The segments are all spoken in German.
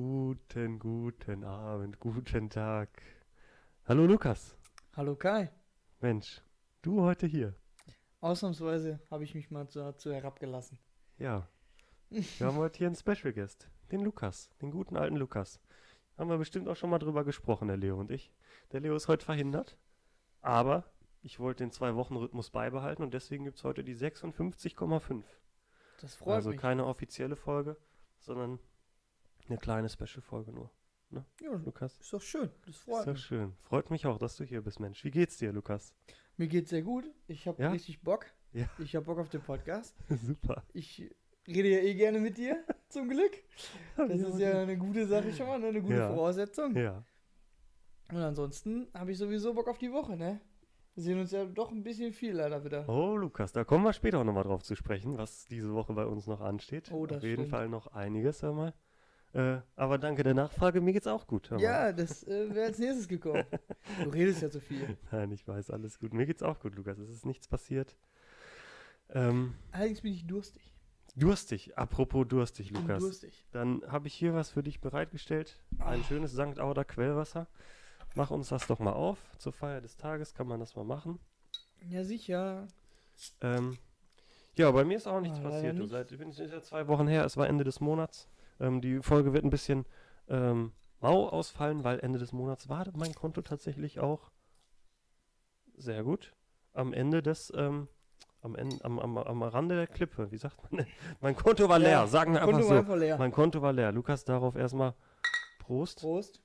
Guten, guten Abend, guten Tag. Hallo Lukas. Hallo Kai. Mensch, du heute hier. Ausnahmsweise habe ich mich mal dazu herabgelassen. Ja. Wir haben heute hier einen Special Guest, den Lukas, den guten alten Lukas. Haben wir bestimmt auch schon mal drüber gesprochen, der Leo und ich. Der Leo ist heute verhindert, aber ich wollte den Zwei-Wochen-Rhythmus beibehalten und deswegen gibt es heute die 56,5. Das freut Also mich. keine offizielle Folge, sondern eine kleine Special-Folge nur. Ja, Lukas. ist doch schön. Das freut Ist doch mich. schön. Freut mich auch, dass du hier bist, Mensch. Wie geht's dir, Lukas? Mir geht's sehr gut. Ich habe Ja? richtig Bock. Ja. Ich habe Bock auf den Podcast. Super. Ich rede ja eh gerne mit dir, zum Glück. Das ist ja eine gute Sache schon mal, ne? eine gute Ja. Voraussetzung. Ja. Und ansonsten habe ich sowieso Bock auf die Woche, ne? Wir sehen uns ja doch ein bisschen viel leider wieder. Oh, Lukas, da kommen wir später auch nochmal drauf zu sprechen, was diese Woche bei uns noch ansteht. Oh, das Auf jeden stimmt. Fall noch einiges, hör mal. Äh, aber danke der Nachfrage, mir geht's auch gut. Ja, das äh, wäre als nächstes gekommen. Du redest ja zu viel. Nein, ich weiß, alles gut. Mir geht's auch gut, Lukas. Es ist nichts passiert. Ähm, Allerdings bin ich durstig. durstig, apropos durstig, Lukas. durstig. Dann habe ich hier was für dich bereitgestellt. Ein schönes St. Auder Quellwasser. Mach uns das doch mal auf. Zur Feier des Tages kann man das mal machen. Ja, sicher. Ähm, ja, bei mir ist auch nichts Ah, passiert. Du, nicht. seit, ich bin ist ja zwei Wochen her, es war Ende des Monats. Ähm, die Folge wird ein bisschen ähm, mau ausfallen, weil Ende des Monats war mein Konto tatsächlich auch sehr gut. Am Ende des, ähm, am, Ende, am, am, am Rande der Klippe, wie sagt man? denn? mein Konto war leer, Ja, sagen wir einfach so. einfach leer. Mein Konto war leer. Lukas, darauf erstmal Prost. Prost.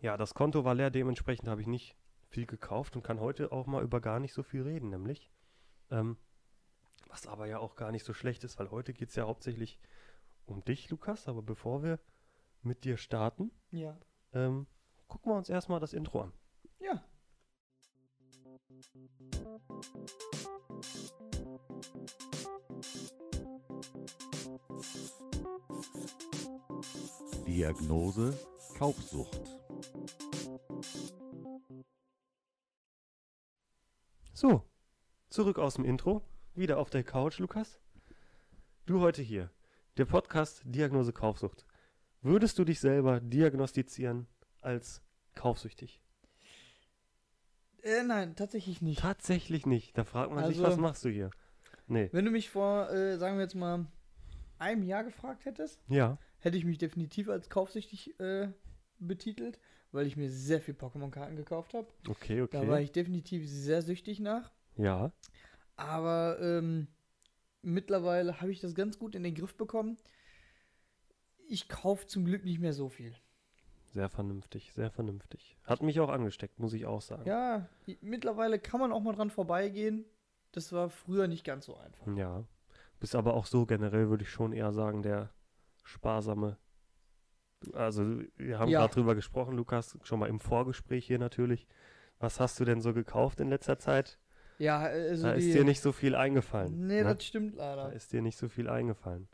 Ja, das Konto war leer, dementsprechend habe ich nicht viel gekauft und kann heute auch mal über gar nicht so viel reden, nämlich. Ähm, was aber ja auch gar nicht so schlecht ist, weil heute geht es ja hauptsächlich um dich, Lukas. Aber bevor wir mit dir starten, Ja. ähm, gucken wir uns erstmal das Intro an. Ja. Diagnose Kaufsucht. So, zurück aus dem Intro, wieder auf der Couch, Lukas. Du heute hier, der Podcast Diagnose Kaufsucht. Würdest du dich selber diagnostizieren als kaufsüchtig? Äh, nein, tatsächlich nicht. Tatsächlich nicht. Da fragt man sich, Also- was machst du hier? Nee. Wenn du mich vor, äh, sagen wir jetzt mal, einem Jahr gefragt hättest, Ja. hätte ich mich definitiv als kaufsüchtig äh, betitelt, weil ich mir sehr viel Pokémon-Karten gekauft habe. Okay, Da war okay. ich definitiv sehr süchtig nach. Ja. Aber ähm, mittlerweile habe ich das ganz gut in den Griff bekommen. Ich kaufe zum Glück nicht mehr so viel. Sehr vernünftig, sehr vernünftig. Hat mich auch angesteckt, muss ich auch sagen. Ja, mittlerweile kann man auch mal dran vorbeigehen. Das war früher nicht ganz so einfach. Ja. Bist aber auch so generell, würde ich schon eher sagen, der sparsame. Also, wir haben Ja. gerade drüber gesprochen, Lukas, schon mal im Vorgespräch hier natürlich. Was hast du denn so gekauft in letzter Zeit? Ja, also da ist dir nicht so viel eingefallen. Nee, ne? das stimmt Da leider. ist dir nicht so viel eingefallen.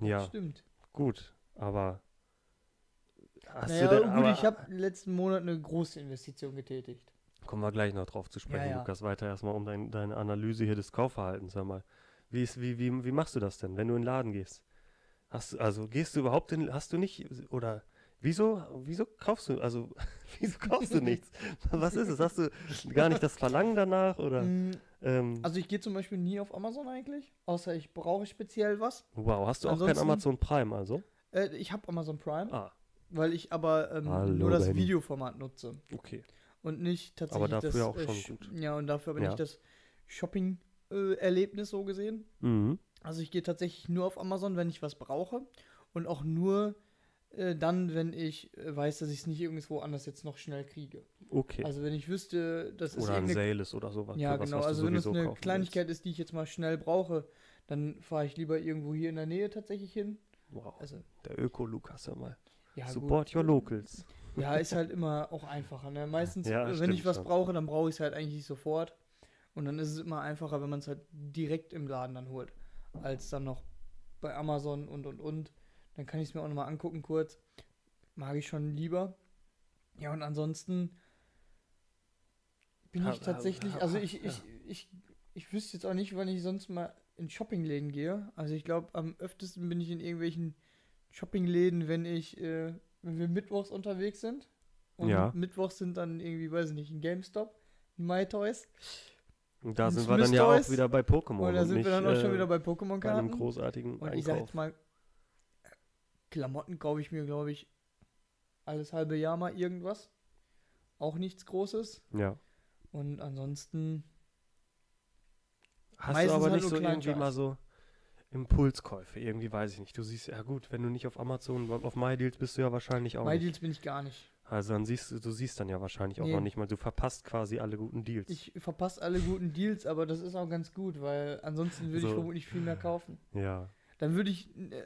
Das Ja, stimmt. gut, aber hast Naja, du denn, gut, aber, ich habe letzten Monat eine große Investition getätigt. Kommen wir gleich noch drauf zu sprechen, Ja, ja. Lukas. Weiter erstmal um dein, deine Analyse hier des Kaufverhaltens. Sag mal. Wie, ist, wie, wie, wie machst du das denn, wenn du in den Laden gehst? Hast du, also gehst du überhaupt in, hast du nicht, oder wieso, wieso kaufst du, also wieso kaufst du nichts? Was ist es? Hast du gar nicht das Verlangen danach oder? Mm, Ähm, Also ich gehe zum Beispiel nie auf Amazon eigentlich, außer ich brauche speziell was. wow, hast du auch kein Amazon Prime also? Äh, ich habe Amazon Prime, Ah, weil ich aber ähm, Hallo, nur das Benny. Videoformat nutze okay. und nicht tatsächlich Aber dafür das auch äh, schon Sch- gut. Ja, und dafür aber Ja. nicht das Shopping-Erlebnis so gesehen. Mhm. Also ich gehe tatsächlich nur auf Amazon, wenn ich was brauche und auch nur äh, dann, wenn ich äh, weiß, dass ich es nicht irgendwo anders jetzt noch schnell kriege. Okay. Also wenn ich wüsste, das ist oder ein Sale ist oder sowas. Ja, was, genau. was Also wenn es eine Kleinigkeit ist, die ich jetzt mal schnell brauche, dann fahre ich lieber irgendwo hier in der Nähe tatsächlich hin. willst. Wow, Also, der Öko-Lukas, hör mal. ja, Support gut. your locals. Ja, ist halt immer auch einfacher. Ne? Meistens, Ja, wenn stimmt ich was brauche, dann brauche ich es halt eigentlich sofort. Und dann ist es immer einfacher, wenn man es halt direkt im Laden dann holt, als dann noch bei Amazon und und und. Dann kann ich es mir auch nochmal angucken kurz. Mag ich schon lieber. Ja, und ansonsten bin ich tatsächlich, also ich, ich, ich, ich wüsste jetzt auch nicht, wann ich sonst mal in Shoppingläden gehe. Also ich glaube, am öftesten bin ich in irgendwelchen Shoppingläden, wenn ich, äh, wenn wir mittwochs unterwegs sind. Und Ja. mittwochs sind dann irgendwie, weiß ich nicht, ein GameStop, ein MyToys. Und da sind wir dann ja auch wieder bei Pokémon. Und da sind nicht, wir dann auch schon äh, wieder bei bei einem Pokémon-Karten. großartigen Und ich sag jetzt mal, Klamotten kaufe ich mir, glaube ich, alles halbe Jahr mal irgendwas. Auch nichts Großes. Ja. Und ansonsten, Hast du aber halt nicht so irgendwie mal so Impulskäufe? Irgendwie weiß ich nicht. Du siehst, ja gut, wenn du nicht auf Amazon, auf MyDeals bist du ja wahrscheinlich auch. MyDeals bin ich gar nicht. Also dann siehst du, du siehst dann ja wahrscheinlich auch Nee. noch nicht mal. Du verpasst quasi alle guten Deals. Ich verpasse alle guten Deals, aber das ist auch ganz gut, weil ansonsten würde ich So. vermutlich viel mehr kaufen. ja. Dann würde ich äh,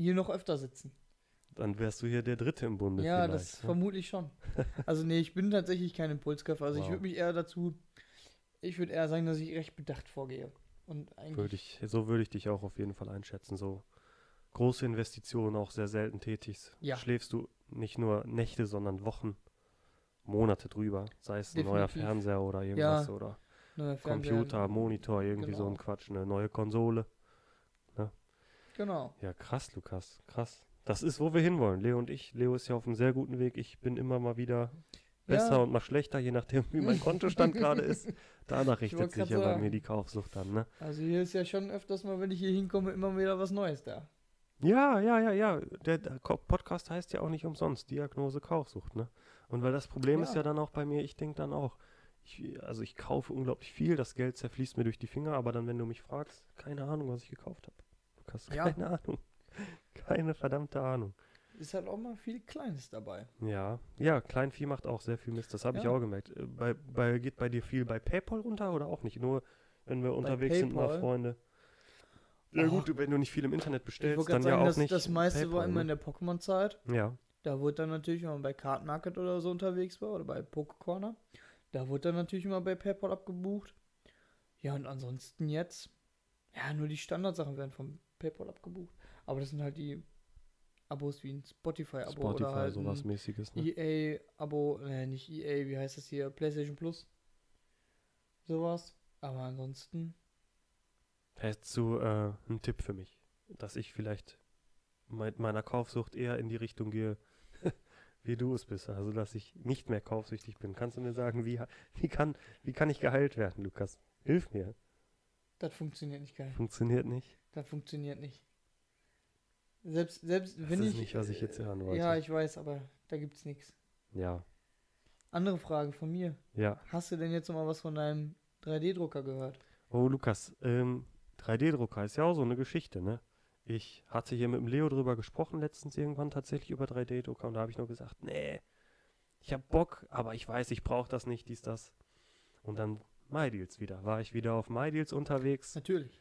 hier noch öfter sitzen. Dann wärst du hier der Dritte im Bunde ja, das ne? vermutlich schon. Also nee, ich bin tatsächlich kein Impulskäufer. Also ich Wow. würde mich eher dazu, ich würde eher sagen, dass ich recht bedacht vorgehe. Und eigentlich, Würde ich, so würde ich dich auch auf jeden Fall einschätzen. So große Investitionen auch sehr selten tätigst. Ja. Schläfst du nicht nur Nächte, sondern Wochen, Monate drüber. Sei es ein neuer Definitiv. Fernseher oder irgendwas Ja, oder Computer, Monitor, irgendwie so genau. ein Quatsch, eine neue Konsole. Genau. Ja, krass, Lukas, krass. Das ist, wo wir hinwollen, Leo und ich. Leo ist ja auf einem sehr guten Weg. Ich bin immer mal wieder besser Ja. und mal schlechter, je nachdem, wie mein Kontostand gerade ist. Danach richtet sich ja bei mir die Kaufsucht an, ne? Also hier ist ja schon öfters mal, wenn ich hier hinkomme, immer wieder was Neues da. Ja, ja, ja, ja. Der, der Podcast heißt ja auch nicht umsonst Diagnose Kaufsucht, ne? Und weil das Problem ist Ja. ja dann auch bei mir, ich denke dann auch, ich, also ich kaufe unglaublich viel, das Geld zerfließt mir durch die Finger, aber dann, wenn du mich fragst, keine Ahnung, was ich gekauft habe. Lukas, Ja. keine Ahnung. Keine verdammte Ahnung. Ist halt auch mal viel Kleines dabei. Ja, ja, Kleinvieh macht auch sehr viel Mist, das habe ich Ja. auch gemerkt. Äh, Bei, bei, geht bei dir viel bei PayPal runter oder auch nicht? Nur, wenn wir unterwegs sind, mal PayPal? Freunde. Ja Oh. gut, wenn du nicht viel im Internet Ich bestellst, dann gerade ja sagen, auch das, nicht das meiste war PayPal, immer in ne? der Pokémon-Zeit. Ja, Da wurde dann natürlich, wenn man bei Card Market oder so unterwegs war oder bei Pokécorner, da wurde dann natürlich immer bei PayPal abgebucht. Ja, und ansonsten jetzt, ja, nur die Standardsachen werden vom PayPal abgebucht. Aber das sind halt die Abos wie ein Spotify-Abo Spotify, oder halt sowas mäßiges, ne? EA-Abo, äh, nicht EA, wie heißt das hier, PlayStation Plus. Sowas. Aber ansonsten, Hättest du äh, einen Tipp für mich, dass ich vielleicht mit meiner Kaufsucht eher in die Richtung gehe, wie du es bist, also dass ich nicht mehr kaufsüchtig bin. Kannst du mir sagen, wie, wie, kann, wie kann ich geheilt werden, Lukas? Hilf mir. das funktioniert nicht geil. Funktioniert nicht. Das funktioniert nicht. Selbst, selbst Das wenn ist ich. nicht, was ich jetzt hören wollte. Ja, ich weiß, aber da gibt's nichts. Ja, Andere Frage von mir. ja. Hast du denn jetzt noch mal was von deinem 3D-Drucker gehört? Oh, Lukas, ähm, 3D-Drucker ist ja auch so eine Geschichte, ne? Ich hatte hier mit dem Leo drüber gesprochen letztens irgendwann tatsächlich über 3D-Drucker und da habe ich nur gesagt, nee, ich habe Bock, aber ich weiß, ich brauche das nicht, dies, das. Und dann MyDeals wieder. War ich wieder auf MyDeals unterwegs. Natürlich.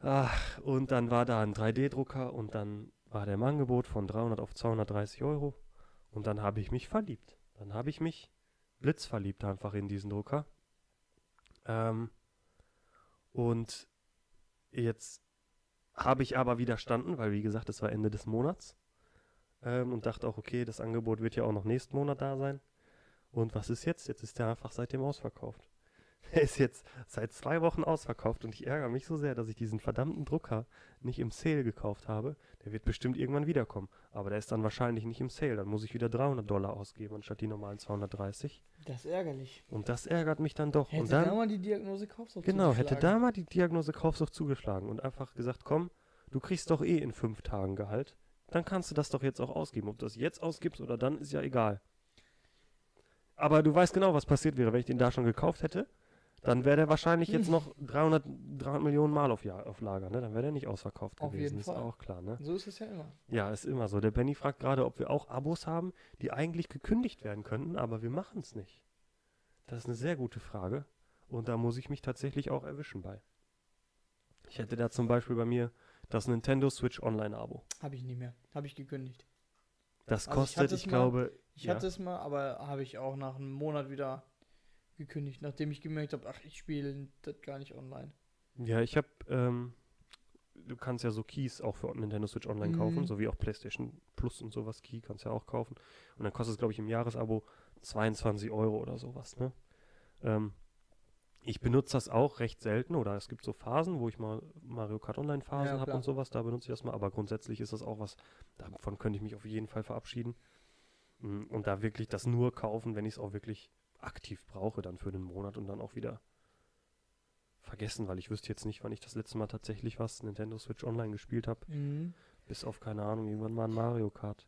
Ach, und dann war da ein 3D-Drucker und dann war der im Angebot von 300 auf 230 Euro. Und dann habe ich mich verliebt. Dann habe ich mich blitzverliebt einfach in diesen Drucker. Ähm, und jetzt habe ich aber widerstanden, weil wie gesagt, es war Ende des Monats. Ähm, und dachte auch, okay, das Angebot wird ja auch noch nächsten Monat da sein. Und was ist jetzt? Jetzt ist der einfach seitdem ausverkauft. Er ist jetzt seit zwei Wochen ausverkauft und ich ärgere mich so sehr, dass ich diesen verdammten Drucker nicht im Sale gekauft habe. Der wird bestimmt irgendwann wiederkommen. Aber der ist dann wahrscheinlich nicht im Sale. Dann muss ich wieder 300 Dollar ausgeben anstatt die normalen 230. Das ist ärgerlich. Und das ärgert mich dann doch. Hätte und dann, da mal die Diagnose Kaufsucht genau, hätte da mal die Diagnose Kaufsucht zugeschlagen und einfach gesagt, komm, du kriegst doch eh in fünf Tagen Gehalt. Dann kannst du das doch jetzt auch ausgeben. Ob du das jetzt ausgibst oder dann, ist ja egal. Aber du weißt genau, was passiert wäre, wenn ich den da schon gekauft hätte. Dann wäre der wahrscheinlich jetzt noch 300, 300 Millionen Mal auf, Jahr, auf Lager. Ne? Dann wäre der nicht ausverkauft Auf gewesen. jeden ist Fall. auch klar. Ne? So ist es ja immer. Ja, ist immer so. Der Benny fragt gerade, ob wir auch Abos haben, die eigentlich gekündigt werden könnten, aber wir machen es nicht. Das ist eine sehr gute Frage. Und da muss ich mich tatsächlich auch erwischen bei. Ich hätte da zum Beispiel bei mir das Nintendo Switch Online-Abo. Habe ich nicht mehr. Habe ich gekündigt. Das Also ich kostet, ich, es mal- glaube, Ich ja, hatte es mal, aber habe ich auch nach einem Monat wieder gekündigt, nachdem ich gemerkt habe, ach, ich spiele das gar nicht online. ja, ich habe, ähm, du kannst ja so Keys auch für Nintendo Switch Online Mhm. kaufen, so wie auch PlayStation Plus und sowas. Key kannst ja auch kaufen. Und dann kostet es, glaube ich, im Jahresabo 22 Euro oder sowas, ne? Ähm, Ich benutze das auch recht selten oder es gibt so Phasen, wo ich mal Mario Kart Online Phasen Ja, habe und sowas, da benutze ich das mal, aber grundsätzlich ist das auch was, davon könnte ich mich auf jeden Fall verabschieden. Mm, Und da wirklich das nur kaufen, wenn ich es auch wirklich aktiv brauche, dann für den Monat und dann auch wieder vergessen, weil ich wüsste jetzt nicht, wann ich das letzte Mal tatsächlich was Nintendo Switch Online gespielt habe. Mhm. Bis auf, keine Ahnung, irgendwann mal ein Mario Kart.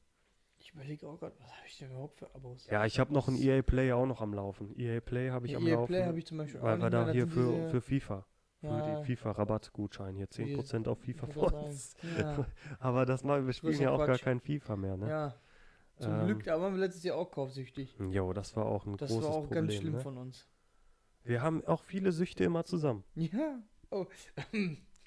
Ich überlege auch gerade, was habe ich denn überhaupt für Abos? Ja, ich habe noch ein EA Play auch noch am Laufen. EA Play habe ich am EA Laufen. Play habe ich zum Beispiel auch weil wir da hier für, für FIFA, für ja, die FIFA-Rabattgutschein hier 10% auf ich FIFA wollte gerade Points. sagen, Ja, Aber das mal, wir spielen ja ja auch gar Quatsch. kein FIFA mehr, ne? ja. Zum Ähm, Glück, da waren wir letztes Jahr auch kaufsüchtig. Jo, das war auch ein Das großes war auch Problem. ganz schlimm ne? von uns. Wir haben auch viele Süchte immer zusammen. Ja. Oh.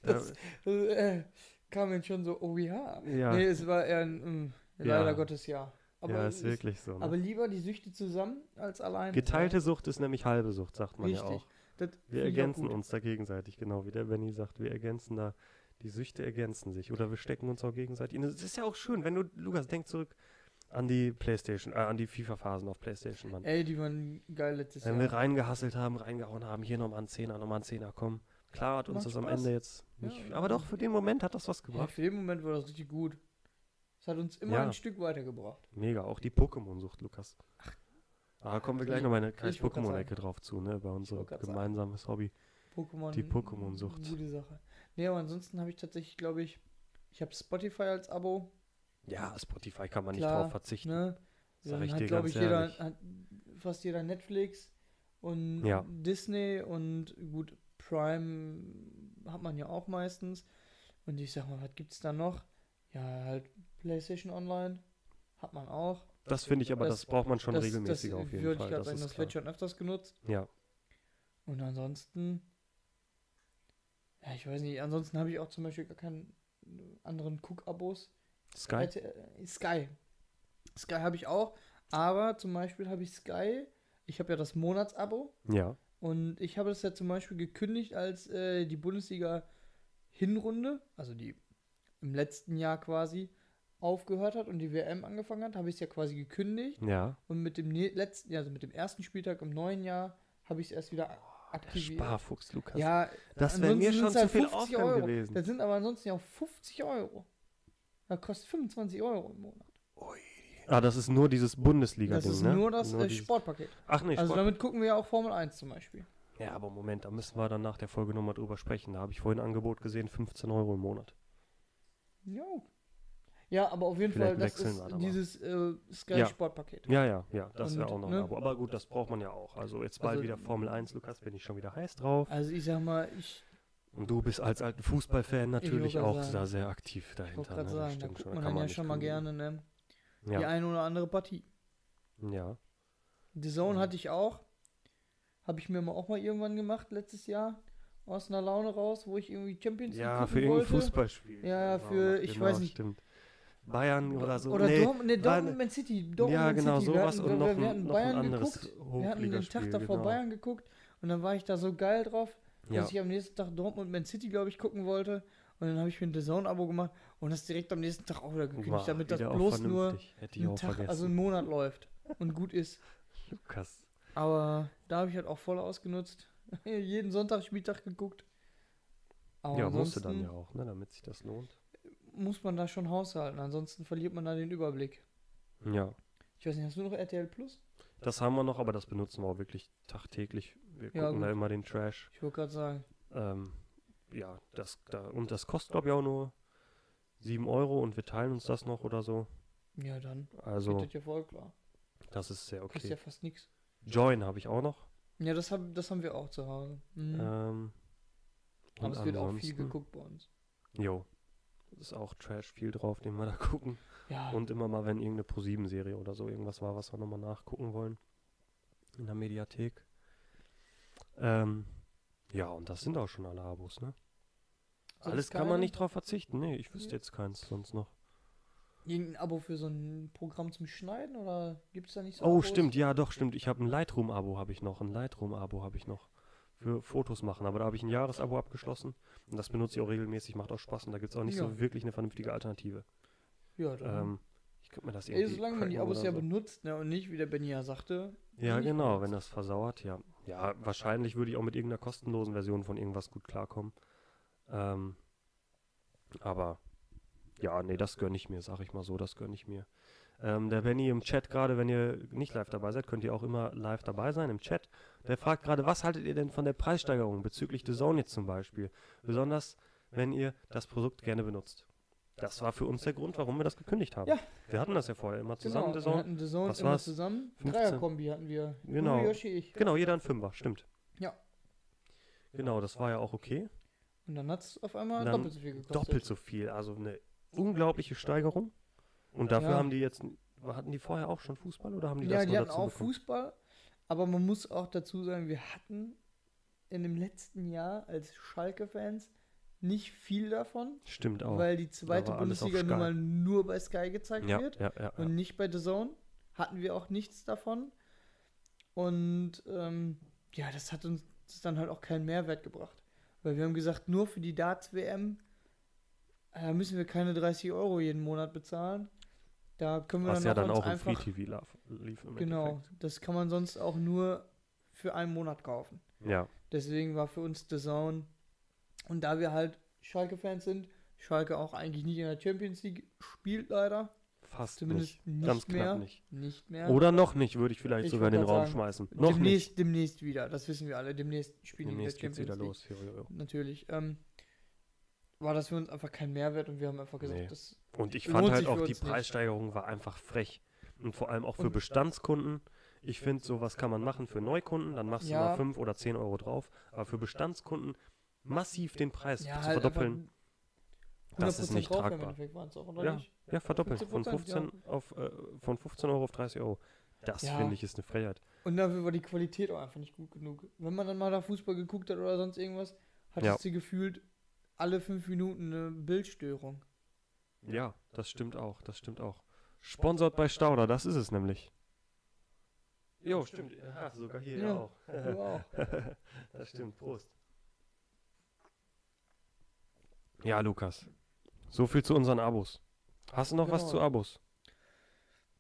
Da, Das äh, kam jetzt schon so, oh ja. ja, Nee, es war eher ein, mm, Ja. leider Gottes ja. Aber, ja, ist wirklich so. Ne? aber lieber die Süchte zusammen als alleine. Geteilte Sucht ist nämlich halbe Sucht, sagt man ja Richtig. auch. Das Wir auch ergänzen gut. uns da gegenseitig, genau wie der Benny sagt. Wir ergänzen da, die Süchte ergänzen sich oder wir stecken uns auch gegenseitig. Es ist ja auch schön, wenn du, Lukas, denk zurück an die Playstation, äh, an die FIFA-Phasen auf Playstation, Mann. Ey, die waren geil letztes Wenn Jahr. wir reingehasselt haben, reingehauen haben, hier nochmal ein Zehner, nochmal ein Zehner, komm. Klar hat uns Macht das am Spaß. Ende jetzt nicht, Ja. aber doch, für den Moment hat das was ja, gebracht. für den Moment war das richtig gut. Es hat uns immer Ja. ein Stück weitergebracht. Mega, auch die Pokémon-Sucht, Lukas. Da kommen wir gleich ich- noch mal eine kleine Pokémon-Ecke drauf zu, ne, über unser wollt grad sagen. gemeinsames Hobby. Pokémon. Die Pokémon-Sucht. Gute Sache. Nee, aber ansonsten habe ich tatsächlich, glaube ich, ich habe Spotify als Abo. Ja, Spotify kann man Klar, nicht drauf verzichten. Ne? Sag Dann ich hat, dir glaube ich, jeder, hat fast jeder Netflix und Ja. Disney und gut, Prime hat man ja auch meistens. Und ich sag mal, was gibt's da noch? Ja, halt PlayStation Online hat man auch. Das finde ich aber, das, Das- braucht man schon das, regelmäßig das auf jeden Fall. ich Das sagen, ist das wird schon öfters genutzt. Ja, Und ansonsten, ja, ich weiß nicht, ansonsten habe ich auch zum Beispiel gar keinen anderen Cook-Abos. Sky? Äh, Sky. Sky habe ich auch, aber zum Beispiel habe ich Sky, ich habe ja das Monatsabo Ja. und ich habe das ja zum Beispiel gekündigt, als äh, die Bundesliga-Hinrunde, also die im letzten Jahr quasi, aufgehört hat und die WM angefangen hat, habe ich es ja quasi gekündigt Ja. und mit dem ne letzten, also mit dem ersten Spieltag im neuen Jahr habe ich es erst wieder Der aktiviert. Sparfuchs, Lukas. Ja, das wäre mir schon zu halt viel 50 Aufwand Euro. gewesen. Das sind aber ansonsten ja auch 50 Euro. Das kostet 25 Euro im Monat. Ah, das ist nur dieses Bundesliga-Ding, Das ist ne? nur das äh, dieses- Sportpaket. Ach nee, Also Sport. damit gucken wir ja auch Formel 1 zum Beispiel. Ja, aber Moment, da müssen wir dann nach der Folge nochmal drüber sprechen. Da habe ich vorhin ein Angebot gesehen, 15 Euro im Monat. Ja. Ja, aber auf jeden Vielleicht Fall, das wechseln ist wir dann dieses äh, Sky Ja. Sportpaket. Ja, ja, ja, das wäre auch noch ne? ein Abo. Aber gut, das braucht man ja auch. Also jetzt bald Also- wieder Formel 1, Lukas, bin ich schon wieder heiß drauf. Also ich sag mal, ich, Und du bist als alten Fußballfan natürlich auch sagen. da sehr aktiv ich dahinter. gerade ne? Sagen, da stimmt guckt schon, man kann dann ja schon mal gerne, ne? Die Ja, eine oder andere Partie. ja. The Zone Mhm. hatte ich auch. Habe ich mir mal auch mal irgendwann gemacht letztes Jahr. Aus einer Laune raus, wo ich irgendwie Champions League Ja, für irgendein. Fußballspiel. Ja, War für- ich genau, weiß nicht. Stimmt. Bayern oder so. Oder nee, Dortmund, nee, Dortmund, Man City. Dortmund, ja, Man genau, City. sowas wir und hatten, noch, wir, hatten noch Bayern ein anderes geguckt. Wir hatten den. Tag davor genau. Bayern geguckt und dann war ich da so geil drauf, dass Ja. ich am nächsten Tag Dortmund Man City, glaube ich, gucken wollte. Und dann habe ich mir ein The Zone-Abo gemacht und das direkt am nächsten Tag auch wieder gekündigt, Wow, damit das bloß nur einen Tag, vergessen. also einen Monat läuft und gut ist. Lukas. Aber da habe ich halt auch voll ausgenutzt. Jeden Sonntag Spieltag geguckt. Aber ja, musste dann ja auch, ne, damit sich das lohnt. muss man da schon haushalten, ansonsten verliert man da den Überblick. Ja, Ich weiß nicht, hast du noch RTL Plus? das haben wir noch, aber das benutzen wir auch wirklich tagtäglich. Wir Ja, gucken da immer den Trash. Ich wollte gerade sagen. Ähm, ja, das da, und das kostet, glaube ich, auch nur 7 Euro und wir teilen uns das noch oder so. Ja, dann Also, das ja voll klar. das ist sehr okay. ja fast nichts. Join habe ich auch noch. Ja, das, hab, das haben wir auch zu Hause. Mhm. Ähm, Aber es wird auch viel geguckt bei uns. Jo. Ist auch Trash viel drauf, den wir da gucken. Ja, Und immer mal, wenn irgendeine Pro-7-Serie oder so irgendwas war, was wir nochmal nachgucken wollen. In der Mediathek. Ähm, ja, und das sind auch schon alle Abos, ne? Soll Alles es kann man nicht drauf verzichten. Nee, ich wüsste Ja. jetzt keins sonst noch. irgendein Abo für so ein Programm zum Schneiden oder gibt es da nicht so Oh, Abos? stimmt, ja, doch, stimmt. Ich habe ein Lightroom-Abo, habe ich noch. Ein Lightroom-Abo habe ich noch. Für Fotos machen. Aber da habe ich ein Jahresabo abgeschlossen. Und das benutze ich auch regelmäßig, macht auch Spaß. Und da gibt es auch nicht Ja. so wirklich eine vernünftige Alternative. Ja, dann Ähm, könnte mir das Ey, irgendwie solange man die Abos ja so. benutzt, ne, und nicht, wie der Benny ja sagte. Ja, genau, benutzt. wenn das versauert, ja. Ja, wahrscheinlich würde ich auch mit irgendeiner kostenlosen Version von irgendwas gut klarkommen. Ähm, aber ja, nee, das gönne ich mir, sag ich mal so, das gönne ich mir. Ähm, der Benny im Chat gerade, wenn ihr nicht live dabei seid, könnt ihr auch immer live dabei sein im Chat. Der fragt gerade, was haltet ihr denn von der Preissteigerung bezüglich The Zone jetzt zum Beispiel? Besonders, wenn ihr das Produkt gerne benutzt. Das war für uns der Grund, warum wir das gekündigt haben. Ja. Wir hatten das ja vorher immer zusammen, Genau, wir hatten The Zone Was immer war's? zusammen. 15? Dreierkombi hatten wir. Genau. Du, Yoshi, ich. Genau, jeder ein Fünfer, stimmt. Ja. Genau, das war ja auch okay. Und dann hat es auf einmal Dann doppelt so viel gekostet. Doppelt so viel, also eine unglaubliche Steigerung. Und dafür Ja. haben die jetzt, hatten die vorher auch schon Fußball oder haben die ja, das die nur hatten auch bekommen? Fußball, aber man muss auch dazu sagen, wir hatten in dem letzten Jahr als Schalke-Fans nicht viel davon, Stimmt auch. weil die zweite Bundesliga nun mal nur bei Sky gezeigt ja, wird ja, ja, ja. und nicht bei The Zone. Hatten wir auch nichts davon. Und ähm, ja, das hat uns dann halt auch keinen Mehrwert gebracht. Weil wir haben gesagt, nur für die Darts-WM äh, müssen wir keine 30 Euro jeden Monat bezahlen. Da können wir Was dann, ja dann auch im einfach Free TV lief, lief im Genau, Endeffekt. das kann man sonst auch nur für einen Monat kaufen. Ja, Deswegen war für uns The Zone. Und da wir halt Schalke-Fans sind, Schalke auch eigentlich nicht in der Champions League spielt leider. fast Zumindest nicht. nicht, Ganz mehr. knapp nicht. Nicht mehr. Oder noch nicht, würde ich vielleicht Ich sogar in den Raum sagen, schmeißen. Noch demnächst, nicht. demnächst wieder, das wissen wir alle. Demnächst spielen Demnächst die in geht's der wieder Champions League. los. Jo, jo, jo. Natürlich. Ähm, war das für uns einfach kein Mehrwert und wir haben einfach gesagt, Nee. das Und ich fand halt auch, die uns nicht. Preissteigerung war einfach frech. Und vor allem auch für Und- Bestandskunden. Ich finde, sowas kann man machen für Neukunden, dann machst du Ja. mal 5 oder 10 Euro drauf. Aber für Bestandskunden massiv den Preis ja, zu halt verdoppeln, das ist 100% nicht drauf tragbar. Auch, oder Ja. nicht? Ja, verdoppeln. Von 15%, 15, auf, äh, von 15 Euro auf 30 Euro. Das Ja. finde ich ist eine Frechheit. Und dafür war die Qualität auch einfach nicht gut genug. Wenn man dann mal da Fußball geguckt hat oder sonst irgendwas, hat Ja. es sie gefühlt alle fünf Minuten eine Bildstörung. Ja, das stimmt auch. Das stimmt auch. Sponsort bei Stauder, das ist es nämlich. Jo, stimmt. Ja, sogar hier Ja. auch. Du auch. das stimmt. Prost. Ja, Lukas. So viel zu unseren Abos. Hast du noch was Genau. zu Abos?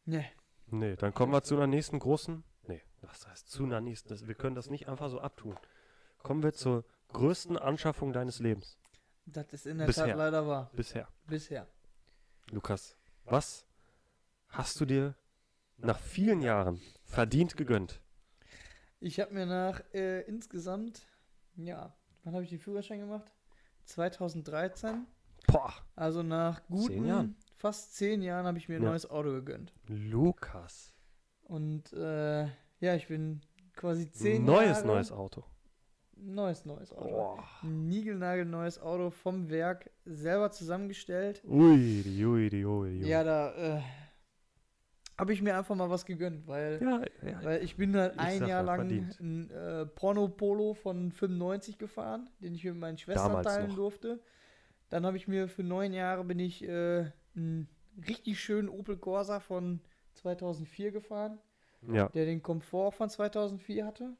Ne, Nee, dann kommen wir zu einer nächsten großen. Nee, was heißt zu einer nächsten? Das, wir können das nicht einfach so abtun. Kommen wir zur größten Anschaffung deines Lebens das ist in der Bisher. Tat leider wahr. bisher. Bisher. Lukas, was hast du dir nach vielen Jahren verdient gegönnt? Ich habe mir nach äh, insgesamt, ja, wann habe ich den Führerschein gemacht? 2013. Boah, Also nach guten Jahren. fast zehn Jahren habe ich mir ein Ja. neues Auto gegönnt. Lukas. Und äh, ja, ich bin quasi zehn neues, Jahre. neues Auto. Neues, neues Auto. Boah. Ein niegelnagelneues Auto vom Werk selber zusammengestellt. Ui, ui, ui, ui. Ja, da äh, habe ich mir einfach mal was gegönnt, weil, ja, ja. weil ich bin halt Ich ein Jahr lang verdient. ein äh, Porno-Polo von 95 gefahren, den ich mit meinen Schwestern Damals teilen noch. durfte. Dann habe ich mir für neun Jahre bin ich äh, einen richtig schönen Opel Corsa von 2004 gefahren, ja, der den Komfort von 2004 hatte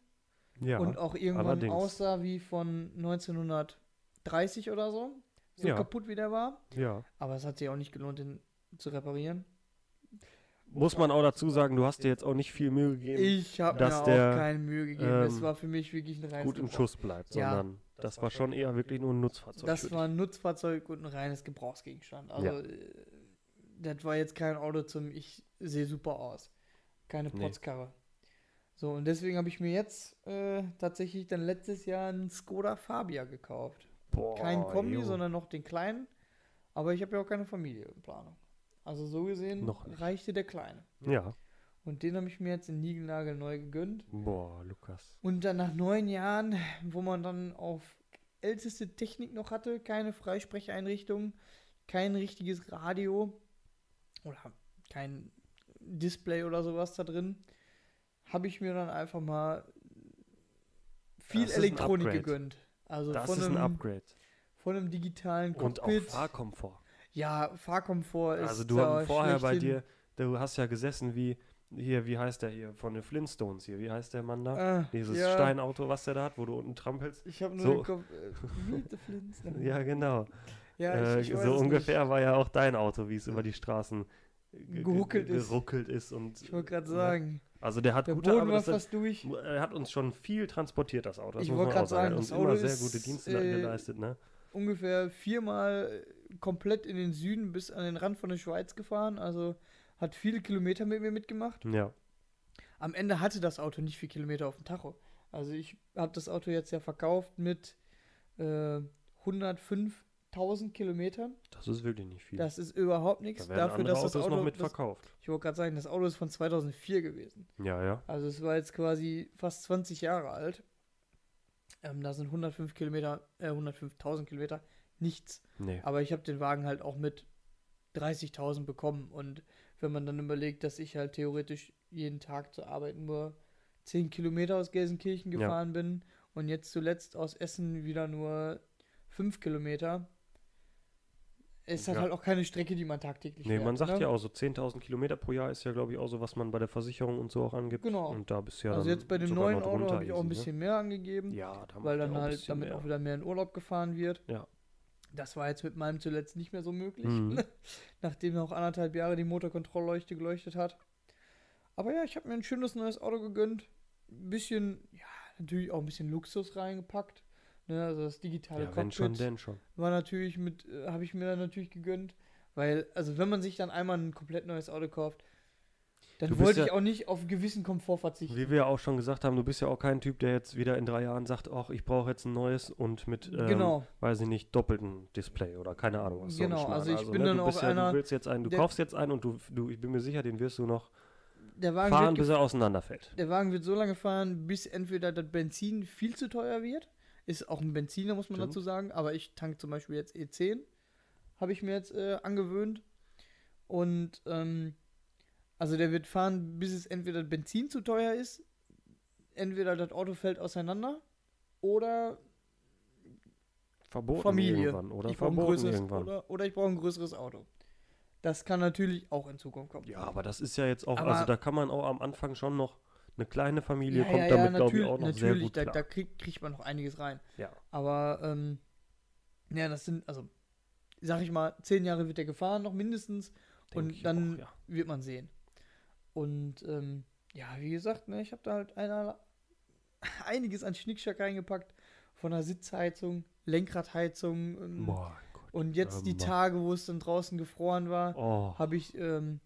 ja. und auch irgendwann allerdings. aussah wie von 1930 oder so. So Ja. kaputt wie der war. ja. Aber es hat sich auch nicht gelohnt, den zu reparieren. Muss man auch dazu sagen, du hast dir jetzt auch nicht viel Mühe gegeben, Ich habe mir auch der, keine Mühe gegeben. das ähm, war für mich wirklich ein reines gut im Schuss bleibt, Ja. sondern das war schon eher wirklich nur ein Nutzfahrzeug. Das war ein Nutzfahrzeug und ein reines Gebrauchsgegenstand. Also, Ja. äh, das war jetzt kein Auto zum Ich sehe super aus. Keine Nee. Protzkarre. So, und deswegen habe ich mir jetzt äh, tatsächlich dann letztes Jahr einen Skoda Fabia gekauft. Boah, Kein Kombi, jo. sondern noch den kleinen. Aber ich habe ja auch keine Familie in Planung. Also so gesehen reichte der kleine. Ja. Und den habe ich mir jetzt in Niegelnagel neu gegönnt. Boah, Lukas. Und dann nach neun Jahren, wo man dann auf älteste Technik noch hatte, keine Freisprecheinrichtung, kein richtiges Radio oder kein Display oder sowas da drin, habe ich mir dann einfach mal viel Das ein Elektronik gegönnt. Also Das von ist ein einem, Upgrade. von einem digitalen Und auch Cockpit. Fahrkomfort. Ja, Fahrkomfort ist Also du da hast vorher bei dir, du hast ja gesessen wie, hier, wie heißt der hier, von den Flintstones hier, wie heißt der Mann da? Ah, Dieses ja, Steinauto, was der da hat, wo du unten trampelst. Ich habe nur So. den Kopf. Äh, Flintstones. Ja, genau. ja äh, ich, ich weiß so ungefähr war ja auch dein Auto, wie es über die Straßen ge- Geruckelt ge- ist. geruckelt ist. Und, Ich wollte gerade ne? sagen, Also der hat der gute, Boden aber war fast durch. er hat uns schon viel transportiert, das Auto. Das Ich wollte auch sagen. sagen, Er uns immer sehr gute Dienste äh, geleistet, ne? ungefähr viermal komplett in den Süden bis an den Rand von der Schweiz gefahren. Also hat viele Kilometer mit mir mitgemacht. Ja. Am Ende hatte das Auto nicht viel Kilometer auf dem Tacho. Also ich habe das Auto jetzt ja verkauft mit äh, 105.000 Kilometern. Das ist wirklich nicht viel. Das ist überhaupt nichts. da Dafür, dass das Autos Auto, noch mit das, verkauft. ich wollte gerade sagen, das Auto ist von 2004 gewesen. Ja, ja. Also es war jetzt quasi fast 20 Jahre alt. Ähm, da sind 105 Kilometer, äh, 105.000 Kilometer nichts. Nee. Aber ich habe den Wagen halt auch mit 30.000 bekommen. Und wenn man dann überlegt, dass ich halt theoretisch jeden Tag zur Arbeit nur 10 Kilometer aus Gelsenkirchen Ja. gefahren bin und jetzt zuletzt aus Essen wieder nur 5 Kilometer, ist Ja. halt auch keine Strecke, die man tagtäglich Nee, fährt. man sagt ne? ja auch so 10.000 Kilometer pro Jahr ist ja, glaube ich, auch so, was man bei der Versicherung und so auch angibt. Genau. Und da bist ja also jetzt bei dem neuen Auto habe ich auch ein easy, bisschen mehr angegeben. Ne? Ja, da weil dann halt damit mehr. auch wieder mehr in Urlaub gefahren wird. Ja. Das war jetzt mit meinem zuletzt nicht mehr so möglich, Mhm. nachdem noch anderthalb Jahre die Motorkontrollleuchte geleuchtet hat. Aber ja, ich habe mir ein schönes neues Auto gegönnt. Ein bisschen, ja, natürlich auch ein bisschen Luxus reingepackt. Ne, also das digitale Ja, wenn schon, Cockpit denn schon. war natürlich mit, äh, habe ich mir dann natürlich gegönnt. Weil, also wenn man sich dann einmal ein komplett neues Auto kauft, dann wollte ja- ich auch nicht auf gewissen Komfort verzichten. Wie wir ja auch schon gesagt haben, du bist ja auch kein Typ, der jetzt wieder in drei Jahren sagt, ach, ich brauche jetzt ein neues und mit, ähm, genau. weiß ich nicht, doppelten Display oder keine Ahnung was. so Genau, Schmarrn. also ich bin ne, dann auch ja, einer, Du willst jetzt einen, du kaufst jetzt einen und du, du, ich bin mir sicher, den wirst du noch Der Wagen fahren, bis er auseinanderfällt. Der Wagen wird so lange fahren, bis entweder das Benzin viel zu teuer wird. Ist auch ein Benziner, muss man Stimmt. dazu sagen. Aber ich tank zum Beispiel jetzt E10. Habe ich mir jetzt äh, angewöhnt. Und ähm, also der wird fahren, bis es entweder Benzin zu teuer ist, entweder das Auto fällt auseinander oder Verboten Familie. oder ich brauche ein verboten größeres irgendwann. oder, oder ich brauche ein größeres Auto. Das kann natürlich auch in Zukunft kommen. Ja, aber das ist ja jetzt auch, Aber- also da kann man auch am Anfang schon noch, eine kleine Familie Ja, kommt ja, damit, ja, glaube ich, auch noch natürlich sehr gut da, klar. da kriegt, kriegt man noch einiges rein. ja. Aber, ähm, ja, das sind, also, sag ich mal, zehn Jahre wird der gefahren, noch mindestens. denk und dann auch, wird man sehen. Und, ähm, ja, wie gesagt, ne, ich habe da halt einer, einiges an Schnickschnack reingepackt. Von der Sitzheizung, Lenkradheizung. ähm, Boah, Gott. und jetzt die. Tage, wo es dann draußen gefroren war, Oh, habe ich ähm,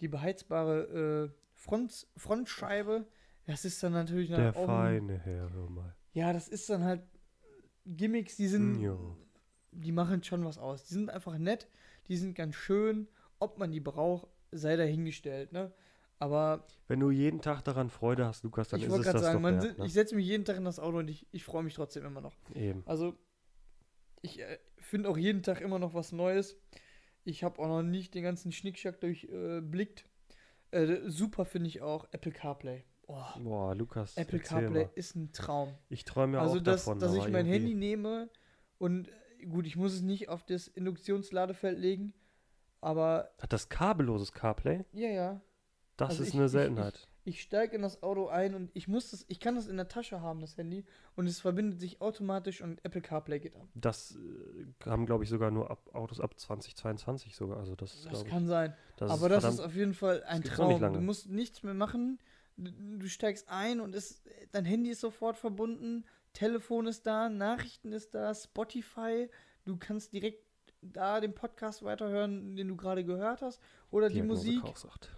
die beheizbare äh, Front, Frontscheibe. Das ist dann natürlich dann der auch ein- feine Herr, hör mal. ja, das ist dann halt Gimmicks, die sind, Jo. die machen schon was aus. Die sind einfach nett, die sind ganz schön. Ob man die braucht, sei dahingestellt, ne? Aber Wenn du jeden Tag daran Freude hast, Lukas, dann ich ist es das sagen, doch man, wert, ne? ich setze mich jeden Tag in das Auto und ich, ich freue mich trotzdem immer noch. Eben. Also, ich äh, finde auch jeden Tag immer noch was Neues. Ich habe auch noch nicht den ganzen Schnickschnack durchblickt. Äh, super finde ich auch Apple CarPlay. Oh, Boah, Lukas, Apple CarPlay mal. ist ein Traum. Ich träume also, auch dass, davon. dass ich mein irgendwie- Handy nehme und äh, gut, ich muss es nicht auf das Induktionsladefeld legen, aber Hat das kabelloses CarPlay? ja, ja. Das Also ist ich- eine ich- Seltenheit. Ich steige in das Auto ein und ich muss das, ich kann das in der Tasche haben, das Handy, und es verbindet sich automatisch und Apple CarPlay geht an. Das äh, haben, glaube ich, sogar nur ab, Autos ab 2022 sogar. Also das ist, Das ich, kann sein. das Aber das verdammt- ist auf jeden Fall ein Traum. Du musst nichts mehr machen. Du, du steigst ein und es, dein Handy ist sofort verbunden, Telefon ist da, Nachrichten ist da, Spotify. Du kannst direkt da den Podcast weiterhören, den du gerade gehört hast, oder die Diagnose Musik. Kaufsucht.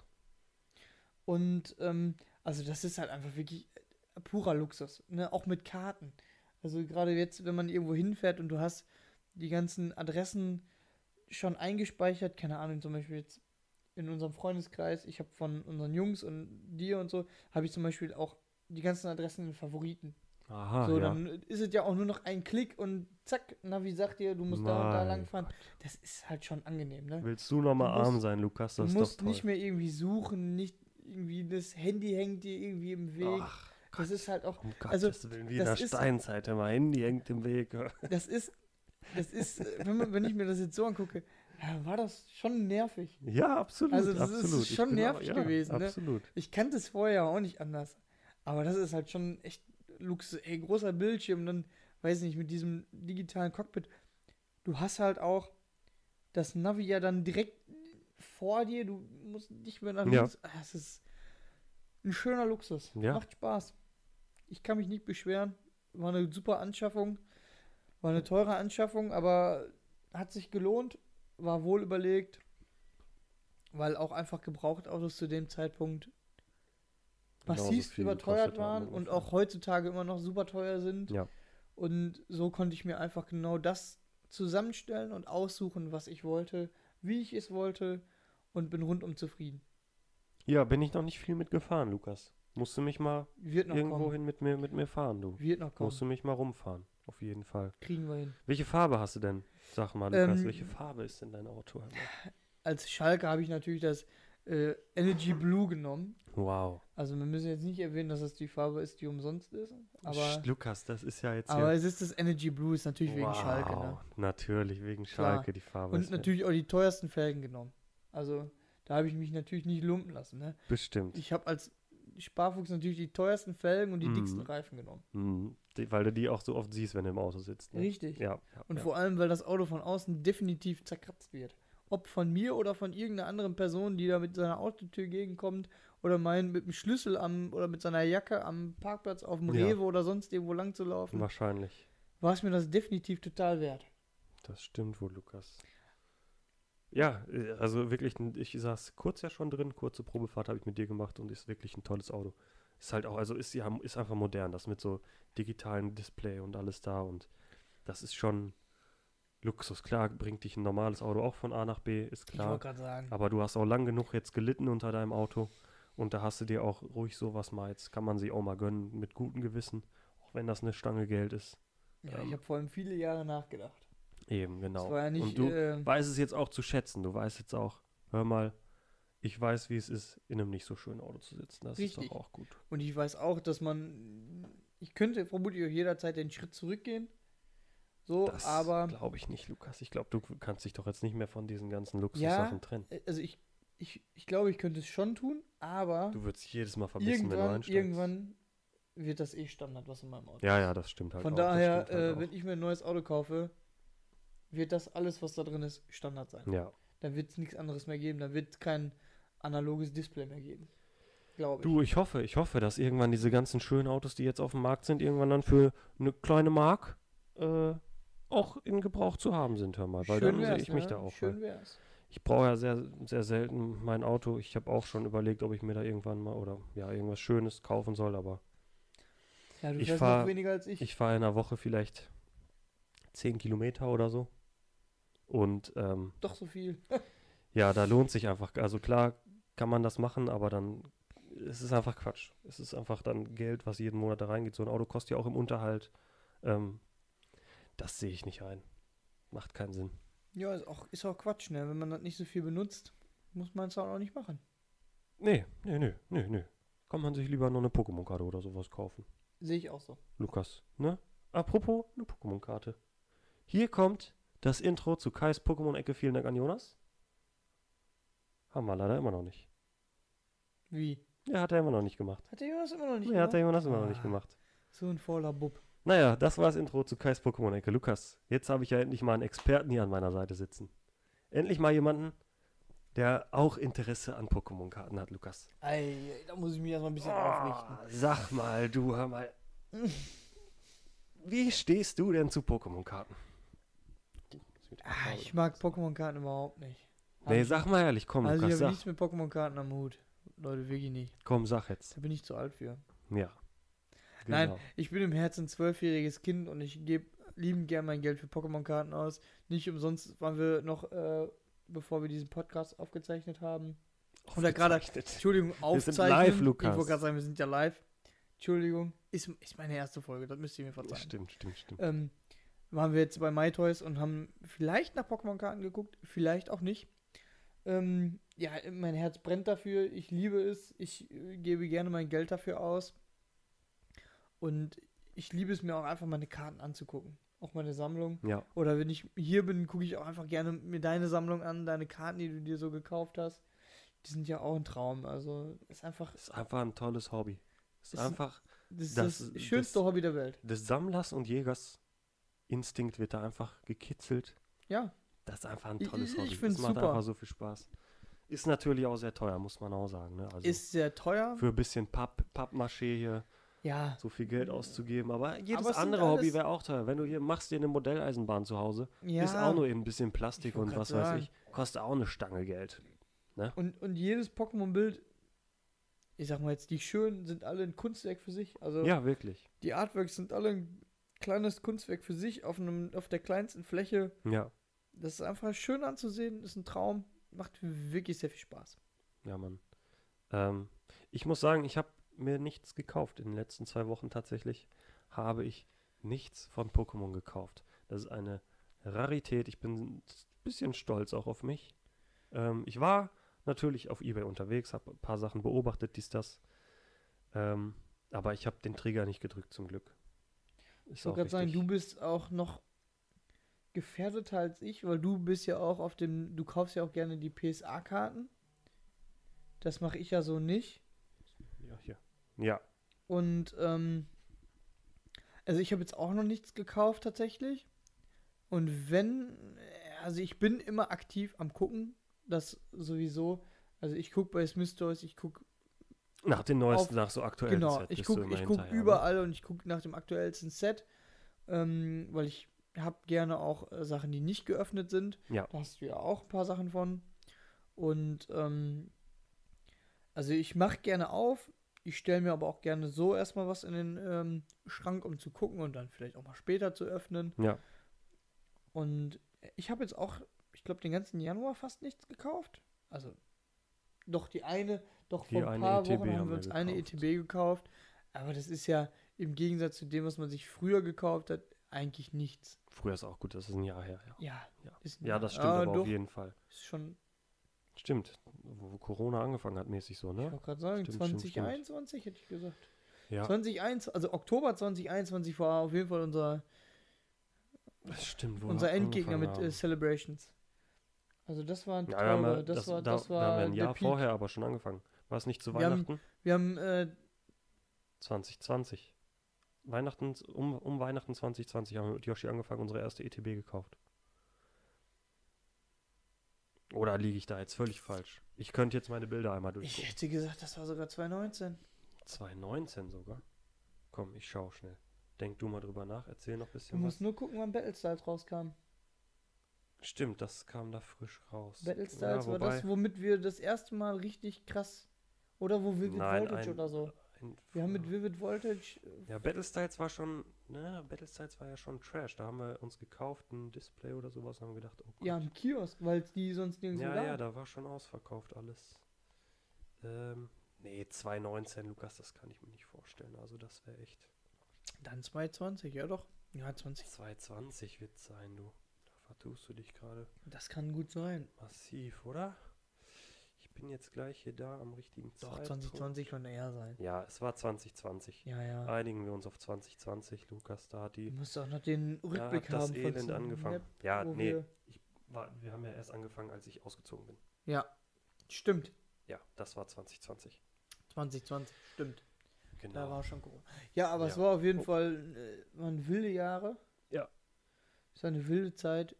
Und ähm, also das ist halt einfach wirklich purer Luxus, ne? Auch mit Karten. Also gerade jetzt, wenn man irgendwo hinfährt und du hast die ganzen Adressen schon eingespeichert, keine Ahnung, zum Beispiel jetzt in unserem Freundeskreis, ich habe von unseren Jungs und dir und so, habe ich zum Beispiel auch die ganzen Adressen in Favoriten. Aha, so, ja. dann ist es ja auch nur noch ein Klick und zack, Navi sagt dir, du musst da und da Mein lang fahren. Das ist halt schon angenehm, ne? Willst du nochmal Du arm sein, Lukas? Du Das ist musst nicht mehr irgendwie suchen, nicht irgendwie das Handy hängt dir irgendwie im Weg. Ach, das ist halt auch, um also, Gottes Willen, wie in der ist- Steinzeit. Immer Handy hängt im Weg. das ist, das ist, äh, wenn, man, wenn ich mir das jetzt so angucke, ja, war das schon nervig. Ja, absolut. Also das ist absolut. Ich schon nervig auch- ja, gewesen, ne? Absolut. Ich kannte es vorher auch nicht anders. Aber das ist halt schon echt Luxus, ey, großer Bildschirm, dann, weiß nicht, mit diesem digitalen Cockpit. Du hast halt auch das Navi ja dann direkt vor dir, du musst nicht mehr nach Ja. links. Ah, Es ist ein schöner Luxus. Ja. Macht Spaß. Ich kann mich nicht beschweren. War eine super Anschaffung. War eine teure Anschaffung, aber hat sich gelohnt. War wohl überlegt. Weil auch einfach Gebrauchtautos zu dem Zeitpunkt Genauso massivst viel überteuert waren und auch heutzutage immer noch super teuer sind. Ja. Und so konnte ich mir einfach genau das zusammenstellen und aussuchen, was ich wollte, wie ich es wollte und bin rundum zufrieden. Ja, bin ich noch nicht viel mitgefahren, Lukas. Musst du mich mal irgendwo hin mit mir, mit mir fahren, du. Wird noch kommen. Musst du mich mal rumfahren. Auf jeden Fall. Kriegen wir hin. Welche Farbe hast du denn? Sag mal, Lukas, Ähm, welche Farbe ist denn dein Auto? Als Schalke habe ich natürlich das äh, Energy Blue genommen. Wow. Also wir müssen jetzt nicht erwähnen, dass das die Farbe ist, die umsonst ist. Aber, Lukas, das ist ja jetzt aber hier. es ist das Energy Blue, ist natürlich wegen Schalke. Ne? Wow, Natürlich, wegen Klar. Schalke die Farbe. Und natürlich auch die teuersten Felgen genommen. Also da habe ich mich natürlich nicht lumpen lassen. Ne? Bestimmt. Ich habe als Sparfuchs natürlich die teuersten Felgen und die Mhm. dicksten Reifen genommen. Mhm. Die, weil du die auch so oft siehst, wenn du im Auto sitzt. Ne? Richtig. Ja. ja Und ja. vor allem, weil das Auto von außen definitiv zerkratzt wird. Ob von mir oder von irgendeiner anderen Person, die da mit seiner Autotür gegenkommt oder meint, mit dem Schlüssel am oder mit seiner Jacke am Parkplatz auf dem Ja. Rewe oder sonst irgendwo lang zu laufen, Wahrscheinlich. war es mir das definitiv total wert. Das stimmt wohl, Lukas. Ja, äh, also wirklich, ich saß kurz ja schon drin, kurze Probefahrt habe ich mit dir gemacht und ist wirklich ein tolles Auto. Ist halt auch, also ist ja, ist einfach modern, das mit so digitalen Display und alles da und das ist schon Luxus. Klar, bringt dich ein normales Auto auch von A nach B, ist Ich klar. wollte gerade sagen. Aber du hast auch lang genug jetzt gelitten unter deinem Auto und da hast du dir auch ruhig sowas mal, jetzt kann man sich auch mal gönnen, mit gutem Gewissen, auch wenn das eine Stange Geld ist. Ja, ähm, ich habe vor allem viele Jahre nachgedacht. Eben, genau. Ja nicht. und du äh, weißt es jetzt auch zu schätzen. Du weißt jetzt auch, hör mal, ich weiß, wie es ist, in einem nicht so schönen Auto zu sitzen. Das Richtig. ist doch auch gut. und ich weiß auch, dass man. Ich könnte vermutlich auch jederzeit den Schritt zurückgehen. So, Das aber. glaube ich nicht, Lukas. Ich glaube, du kannst dich doch jetzt nicht mehr von diesen ganzen Luxussachen trennen. äh, Also ich, ich, ich glaube, ich könnte es schon tun, aber. Du würdest jedes Mal verbissen, wenn du einsteigst. irgendwann wird das eh Standard, was in meinem Auto Ja, ja, das stimmt halt Von auch. daher, halt äh, wenn ich mir ein neues Auto kaufe, wird das alles, was da drin ist, Standard sein. Ja. Dann wird es nichts anderes mehr geben. Dann wird es kein analoges Display mehr geben. Glaube ich. Du, ich hoffe, ich hoffe, dass irgendwann diese ganzen schönen Autos, die jetzt auf dem Markt sind, irgendwann dann für eine kleine Mark äh, auch in Gebrauch zu haben sind, hör mal. Weil dann sehe ich mich ne? da auch. Schön wär's. ich brauche ja sehr, sehr selten mein Auto. Ich habe auch schon überlegt, ob ich mir da irgendwann mal oder ja, irgendwas Schönes kaufen soll, aber Ja, du Ich fährst fahr- noch weniger als ich. ich fahre in einer Woche vielleicht 10 Kilometer oder so. Und ähm, Doch so viel. ja, da lohnt sich einfach. Also klar kann man das machen, aber dann es ist einfach Quatsch. Es ist einfach dann Geld, was jeden Monat da reingeht. So ein Auto kostet ja auch im Unterhalt. Ähm, das sehe ich nicht ein. Macht keinen Sinn. Ja, ist auch, ist auch Quatsch, ne? Wenn man das nicht so viel benutzt, muss man es auch nicht machen. Nee, nee, nee, nee, nee. Kann man sich lieber noch eine Pokémon-Karte oder sowas kaufen. Sehe ich auch so. Lukas, ne? Apropos, eine Pokémon-Karte. Hier kommt das Intro zu Kais Pokémon-Ecke. Vielen Dank an Jonas. Haben wir leider immer noch nicht. Wie? Ja, hat er immer noch nicht gemacht. Hat der Jonas immer noch nicht Nee, hat der gemacht? Jonas immer noch nicht Ah. gemacht. So ein fauler Bub. Naja, das war das Intro zu Kais Pokémon-Ecke. Lukas, jetzt habe ich ja endlich mal einen Experten hier an meiner Seite sitzen. Endlich mal jemanden, der auch Interesse an Pokémon-Karten hat, Lukas. Ei, da muss ich mich erstmal ein bisschen aufrichten. Oh, sag mal, du, hör mal. Wie stehst du denn zu Pokémon-Karten? Ah, ich mag Pokémon-Karten überhaupt nicht. Nee, ich- sag mal ehrlich, komm, also ich Lukas, habe sag. nichts mit Pokémon-Karten am Hut. Leute, wirklich nicht. Komm, sag jetzt. Da bin ich zu alt für. Ja. Nein. Genau. Ich bin im Herzen zwölfjähriges Kind und ich gebe lieben gern mein Geld für Pokémon-Karten aus. Nicht umsonst waren wir noch, äh, bevor wir diesen Podcast aufgezeichnet haben. Oder gerade, Aufgezeichnet. Entschuldigung, Wir sind aufzeichnen. live, Ich Lukas. wollte gerade sagen, wir sind ja live. Entschuldigung. Ist, ist meine erste Folge, das müsst ihr mir verzeihen. Stimmt, stimmt, stimmt. Ähm, waren wir jetzt bei MyToys und haben vielleicht nach Pokémon-Karten geguckt, vielleicht auch nicht. Ähm, ja, mein Herz brennt dafür. Ich liebe es. Ich äh, gebe gerne mein Geld dafür aus. Und ich liebe es mir auch einfach meine Karten anzugucken. Auch meine Sammlung. Ja, Oder wenn ich hier bin, gucke ich auch einfach gerne mir deine Sammlung an, deine Karten, die du dir so gekauft hast. Die sind ja auch ein Traum. Also ist einfach, ist einfach ein tolles Hobby. Ist Ist- einfach, das ist Das- das, das- schönste Hobby der Welt. des Sammlers und Jägers Instinkt wird da einfach gekitzelt. Ja, Das ist einfach ein Ich- tolles ich Hobby. find's es macht super. einfach so viel Spaß. Ist natürlich auch sehr teuer, muss man auch sagen. Ne? Also Ist sehr teuer. für ein bisschen Papp, Pappmaché hier Ja, so viel Geld auszugeben. Aber jedes Aber andere Hobby wäre auch teuer. Wenn du hier machst dir eine Modelleisenbahn zu Hause, ja. ist auch nur eben ein bisschen Plastik und was weiß sagen. ich. Kostet auch eine Stange Geld. Und, und jedes Pokémon-Bild, ich sag mal jetzt, die schönen sind alle ein Kunstwerk für sich. Also Ja, wirklich. die Artworks sind alle ein kleines Kunstwerk für sich auf, einem, auf der kleinsten Fläche. Ja, Das ist einfach schön anzusehen, ist ein Traum, macht wirklich sehr viel Spaß. ja, Mann. Ähm, ich muss sagen, ich habe mir nichts gekauft. In den letzten zwei Wochen tatsächlich habe ich nichts von Pokémon gekauft. Das ist eine Rarität. Ich bin ein bisschen stolz auch auf mich. Ähm, ich war natürlich auf Ebay unterwegs, habe ein paar Sachen beobachtet, dies, das. Ähm, aber ich habe den Trigger nicht gedrückt, zum Glück. Ist Ich wollte gerade sagen, du bist auch noch gefährdeter als ich, weil du bist ja auch auf dem, du kaufst ja auch gerne die PSA-Karten. Das mache ich ja so nicht. Ja, Und ähm, also ich habe jetzt auch noch nichts gekauft tatsächlich. Und wenn, also ich bin immer aktiv am gucken, das sowieso. Also ich gucke bei Smith Toys, ich gucke nach den neuesten, Auf- nach so aktuellen genau, Set ich bist du gucke ich guck ne? überall und ich gucke nach dem aktuellsten Set, ähm, weil ich habe gerne auch äh, Sachen, die nicht geöffnet sind. Ja. Da hast du ja auch ein paar Sachen von. Und ähm, also ich mache gerne auf. Ich stelle mir aber auch gerne so erstmal was in den ähm, Schrank, um zu gucken und dann vielleicht auch mal später zu öffnen. Ja, Und ich habe jetzt auch, ich glaube, den ganzen Januar fast nichts gekauft. Also doch die eine, doch Die vor ein eine paar ETB Wochen haben haben wir uns eine gekauft. ETB gekauft. Aber das ist ja im Gegensatz zu dem, was man sich früher gekauft hat, eigentlich nichts. früher ist auch gut, das ist ein Jahr her. Ja, Ja, ja. ja das stimmt Ah, aber doch, auf jeden Fall. Ist schon, Stimmt, wo Corona angefangen hat, mäßig so, ich ne? wollte gerade sagen, Stimmt, stimmt, 2021 hätte ich gesagt. Ja, 2021, also Oktober 2021 war auf jeden Fall unser, das stimmt. unser Endgegner mit äh, Celebrations. Also das war ein ja, teure, ja- das, das, war, da, das da war haben wir ein Jahr vorher aber schon angefangen. War es nicht zu Wir haben- Weihnachten? Wir haben äh, 2020. Weihnachten, um, um Weihnachten 2020 haben wir mit Yoshi angefangen, unsere erste ETB gekauft. Oder liege ich da jetzt völlig falsch? Ich könnte jetzt meine Bilder einmal Ich durchgucken. hätte gesagt, das war sogar 2019. 2019 sogar. Komm, ich schau schnell. Denk du mal drüber nach, erzähl noch ein Du bisschen was. musst nur gucken, wann Battlestyles rauskam. Stimmt, das kam da frisch raus. Battlestyles Ja, war das, womit wir das erste Mal richtig krass. Oder wo Vivid Nein, Voltage ein- oder so. Ein- Wir haben mit Vivid Voltage. Ja, Battlestyles war schon, ne, Battlestyles war ja schon Trash. Da haben wir uns gekauft, ein Display oder sowas, haben gedacht, oh Gott. Ja, im Kiosk, weil die sonst nirgendwo ja, ja, da war schon ausverkauft alles. Ähm, nee, 2019, Lukas, das kann ich mir nicht vorstellen. Also das wäre echt. Dann 2020, ja doch. Ja, 20. 2020 wird sein, du. Da vertust du dich gerade Das kann gut sein. massiv, oder? Ich bin jetzt gleich hier da am richtigen Doch, Zeitpunkt. 2020 kann eher sein. Ja, es war 2020. Ja, ja. Einigen wir uns auf 2020, Lukas, da hat Du die musst auch noch den da Rückblick hat das haben Elend Snap, angefangen. Ja, wo nee, wir- war, wir haben ja erst angefangen, als ich ausgezogen bin. Ja, stimmt. Ja, das war 2020. 2020, stimmt. Genau. Da war schon Corona. Ja, aber es Ja. war auf jeden Oh. Fall äh, waren wilde Jahre. Ja. Es war eine wilde Zeit.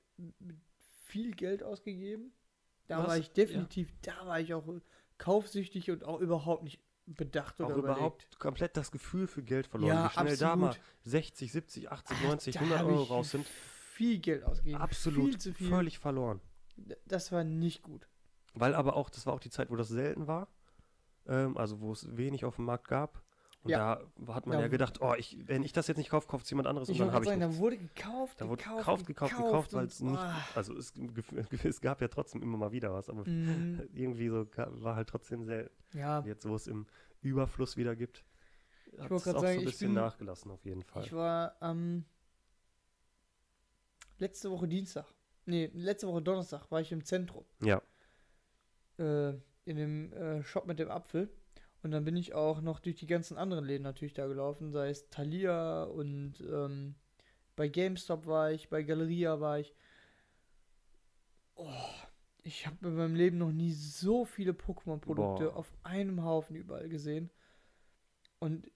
Viel Geld ausgegeben. Da Was? war ich definitiv, da war ich auch äh, kaufsüchtig und auch überhaupt nicht bedacht auch oder überhaupt überlegt. komplett das Gefühl für Geld verloren. Ja, Wie schnell da mal absolut. 60, 70, 80, Ach, 90, da 100 hab Euro raus sind. Viel Geld ausgegeben. Absolut Viel zu viel. völlig verloren. Das war nicht gut. Weil aber auch, das war auch die Zeit, wo das selten war. Ähm, also wo es wenig auf dem Markt gab. Und Ja. da hat man Da- ja gedacht, oh, ich, wenn ich das jetzt nicht kaufe, kauft es jemand anderes Ich und dann habe ich sagen, da wurde gekauft, Da wurde gekauft, gekauft, gekauft, gekauft, weil es nicht, ah. also es, es gab ja trotzdem immer mal wieder was, aber Mhm. irgendwie so war halt trotzdem selten. Ja, Jetzt, wo es im Überfluss wieder gibt, hat es auch sagen, so ein bisschen bin- nachgelassen auf jeden Fall. ich war am letzte Woche Dienstag, nee, letzte Woche Donnerstag war ich im Zentrum, Ja, äh, in dem äh, Shop mit dem Apfel. Und dann bin ich auch noch durch die ganzen anderen Läden natürlich da gelaufen, sei es Thalia und ähm, bei GameStop war ich, bei Galeria war ich. Oh, ich habe in meinem Leben noch nie so viele Pokémon-Produkte auf einem Haufen überall gesehen. Und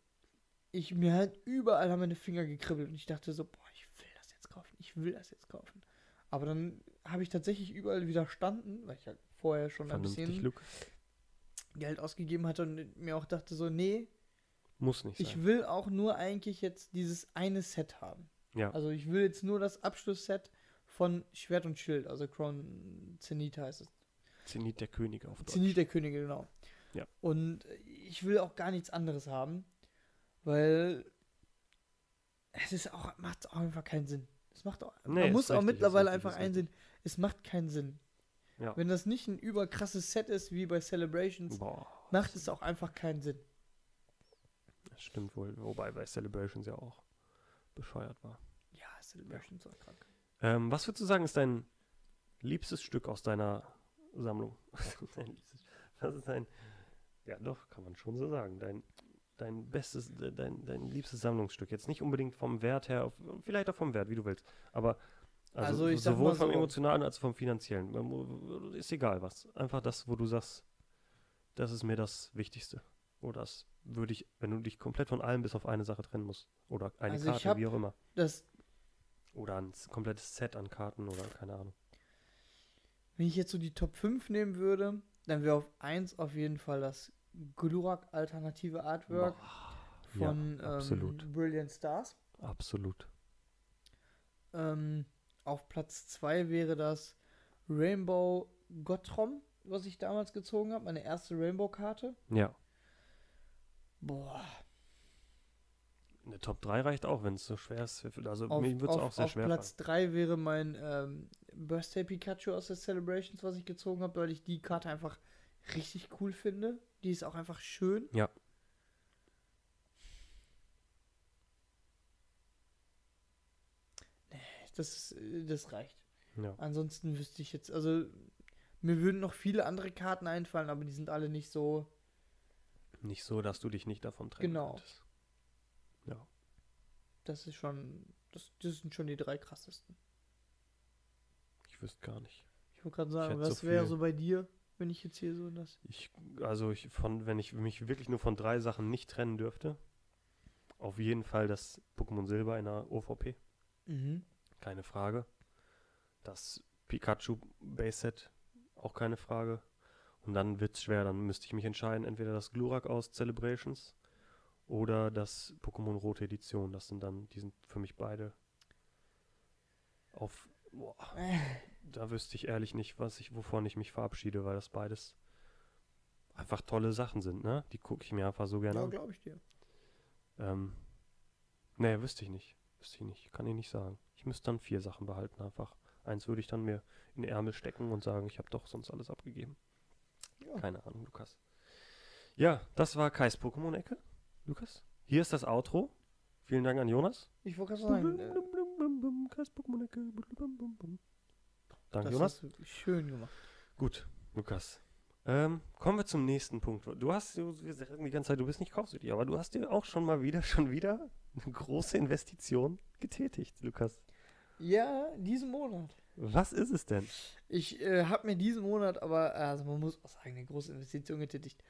ich mir halt überall haben meine Finger gekribbelt und ich dachte so, boah, ich will das jetzt kaufen, ich will das jetzt kaufen. Aber dann habe ich tatsächlich überall widerstanden, weil ich halt vorher schon ein bisschen Luke. Geld ausgegeben hatte und mir auch dachte so, nee, Muss nicht ich sein. will auch nur eigentlich jetzt dieses eine Set haben. Ja. Also ich will jetzt nur das Abschlussset von Schwert und Schild, also Crown Zenith heißt es. Zenit der Könige auf Deutsch. Zenith der Könige, genau. Ja. Und ich will auch gar nichts anderes haben, weil es ist auch, macht auch einfach keinen Sinn. Es macht auch, Nee, man muss auch richtig, ist mittlerweile einfach einsehen, es macht keinen Sinn. Ja. Wenn das nicht ein überkrasses Set ist wie bei Celebrations, Boah, macht es auch einfach keinen Sinn. das stimmt wohl. Wobei bei Celebrations ja auch bescheuert war. Ja, Celebrations war krank. Ähm, was würdest du sagen, ist dein liebstes Stück aus deiner Sammlung? was ist dein, ja doch, kann man schon so sagen, dein, dein bestes, de- dein, dein liebstes Sammlungsstück. Jetzt nicht unbedingt vom Wert her, vielleicht auch vom Wert, wie du willst, aber also, Also sowohl vom so- emotionalen als auch vom finanziellen. Ist egal was. Einfach das, wo du sagst, das ist mir das Wichtigste. Oder das würde ich, wenn du dich komplett von allem bis auf eine Sache trennen musst. Oder eine Also Karte, wie auch immer. Das, Oder ein komplettes Set an Karten oder keine Ahnung. wenn ich jetzt so die Top 5 nehmen würde, dann wäre auf 1 auf jeden Fall das Glurak alternative Artwork Ja, von absolut. ähm, Brilliant Stars. Absolut. Ähm, auf Platz 2 wäre das Rainbow Gottrom, was ich damals gezogen habe, meine erste Rainbow-Karte. Ja. Boah, Eine Top 3 reicht auch, wenn es so schwer ist. Also auf, mir würde es auf, auch sehr auf schwer Platz 3 wäre mein ähm, Birthday Pikachu aus der Celebrations, was ich gezogen habe, weil ich die Karte einfach richtig cool finde. Die ist auch einfach schön. Ja. Nee, das, äh, das reicht. Ja. Ansonsten wüsste ich jetzt, also mir würden noch viele andere Karten einfallen, aber die sind alle nicht so. Nicht so, dass du dich nicht davon trennen Genau. könntest. Ja. Das ist schon. Das, das sind schon die drei krassesten. Ich wüsste gar nicht. Ich wollte gerade sagen, hätte so was wäre so bei dir, wenn ich jetzt hier so das. Ich, also ich von, wenn ich mich wirklich nur von drei Sachen nicht trennen dürfte, auf jeden Fall das Pokémon Silber in der OVP. Mhm. Keine Frage. Das Pikachu Base Set, auch keine Frage. Und dann wird's schwer, dann müsste ich mich entscheiden, entweder das Glurak aus Celebrations oder das Pokémon Rote Edition. Das sind dann, die sind für mich beide auf. Boah, da wüsste ich ehrlich nicht, was ich, wovon ich mich verabschiede, weil das beides einfach tolle Sachen sind, ne? Die gucke ich mir einfach so gerne Ja, an. glaube ich dir. Ähm, nee, wüsste ich nicht. Wüsste ich nicht. Kann ich nicht sagen. Ich müsste dann vier Sachen behalten einfach. Eins würde ich dann mir in den Ärmel stecken und sagen, ich habe doch sonst alles abgegeben. Ja. Keine Ahnung, Lukas. Ja, das war Kais Pokémon-Ecke. Lukas. Hier ist das Outro. Vielen Dank an Jonas. Ich wollte gerade sagen, Blum, Kais Pokémon-Ecke. Danke, Jonas. schön gemacht. Gut, Lukas. Ähm, kommen wir zum nächsten Punkt. Du hast, du, wir sagen die ganze Zeit, du bist nicht kaufsüchtig, aber du hast dir auch schon mal wieder, schon wieder eine große Investition getätigt, Lukas. Ja, diesen Monat. Was ist es denn? Ich äh, habe mir diesen Monat aber, also man muss auch sagen, eine große Investition getätigt.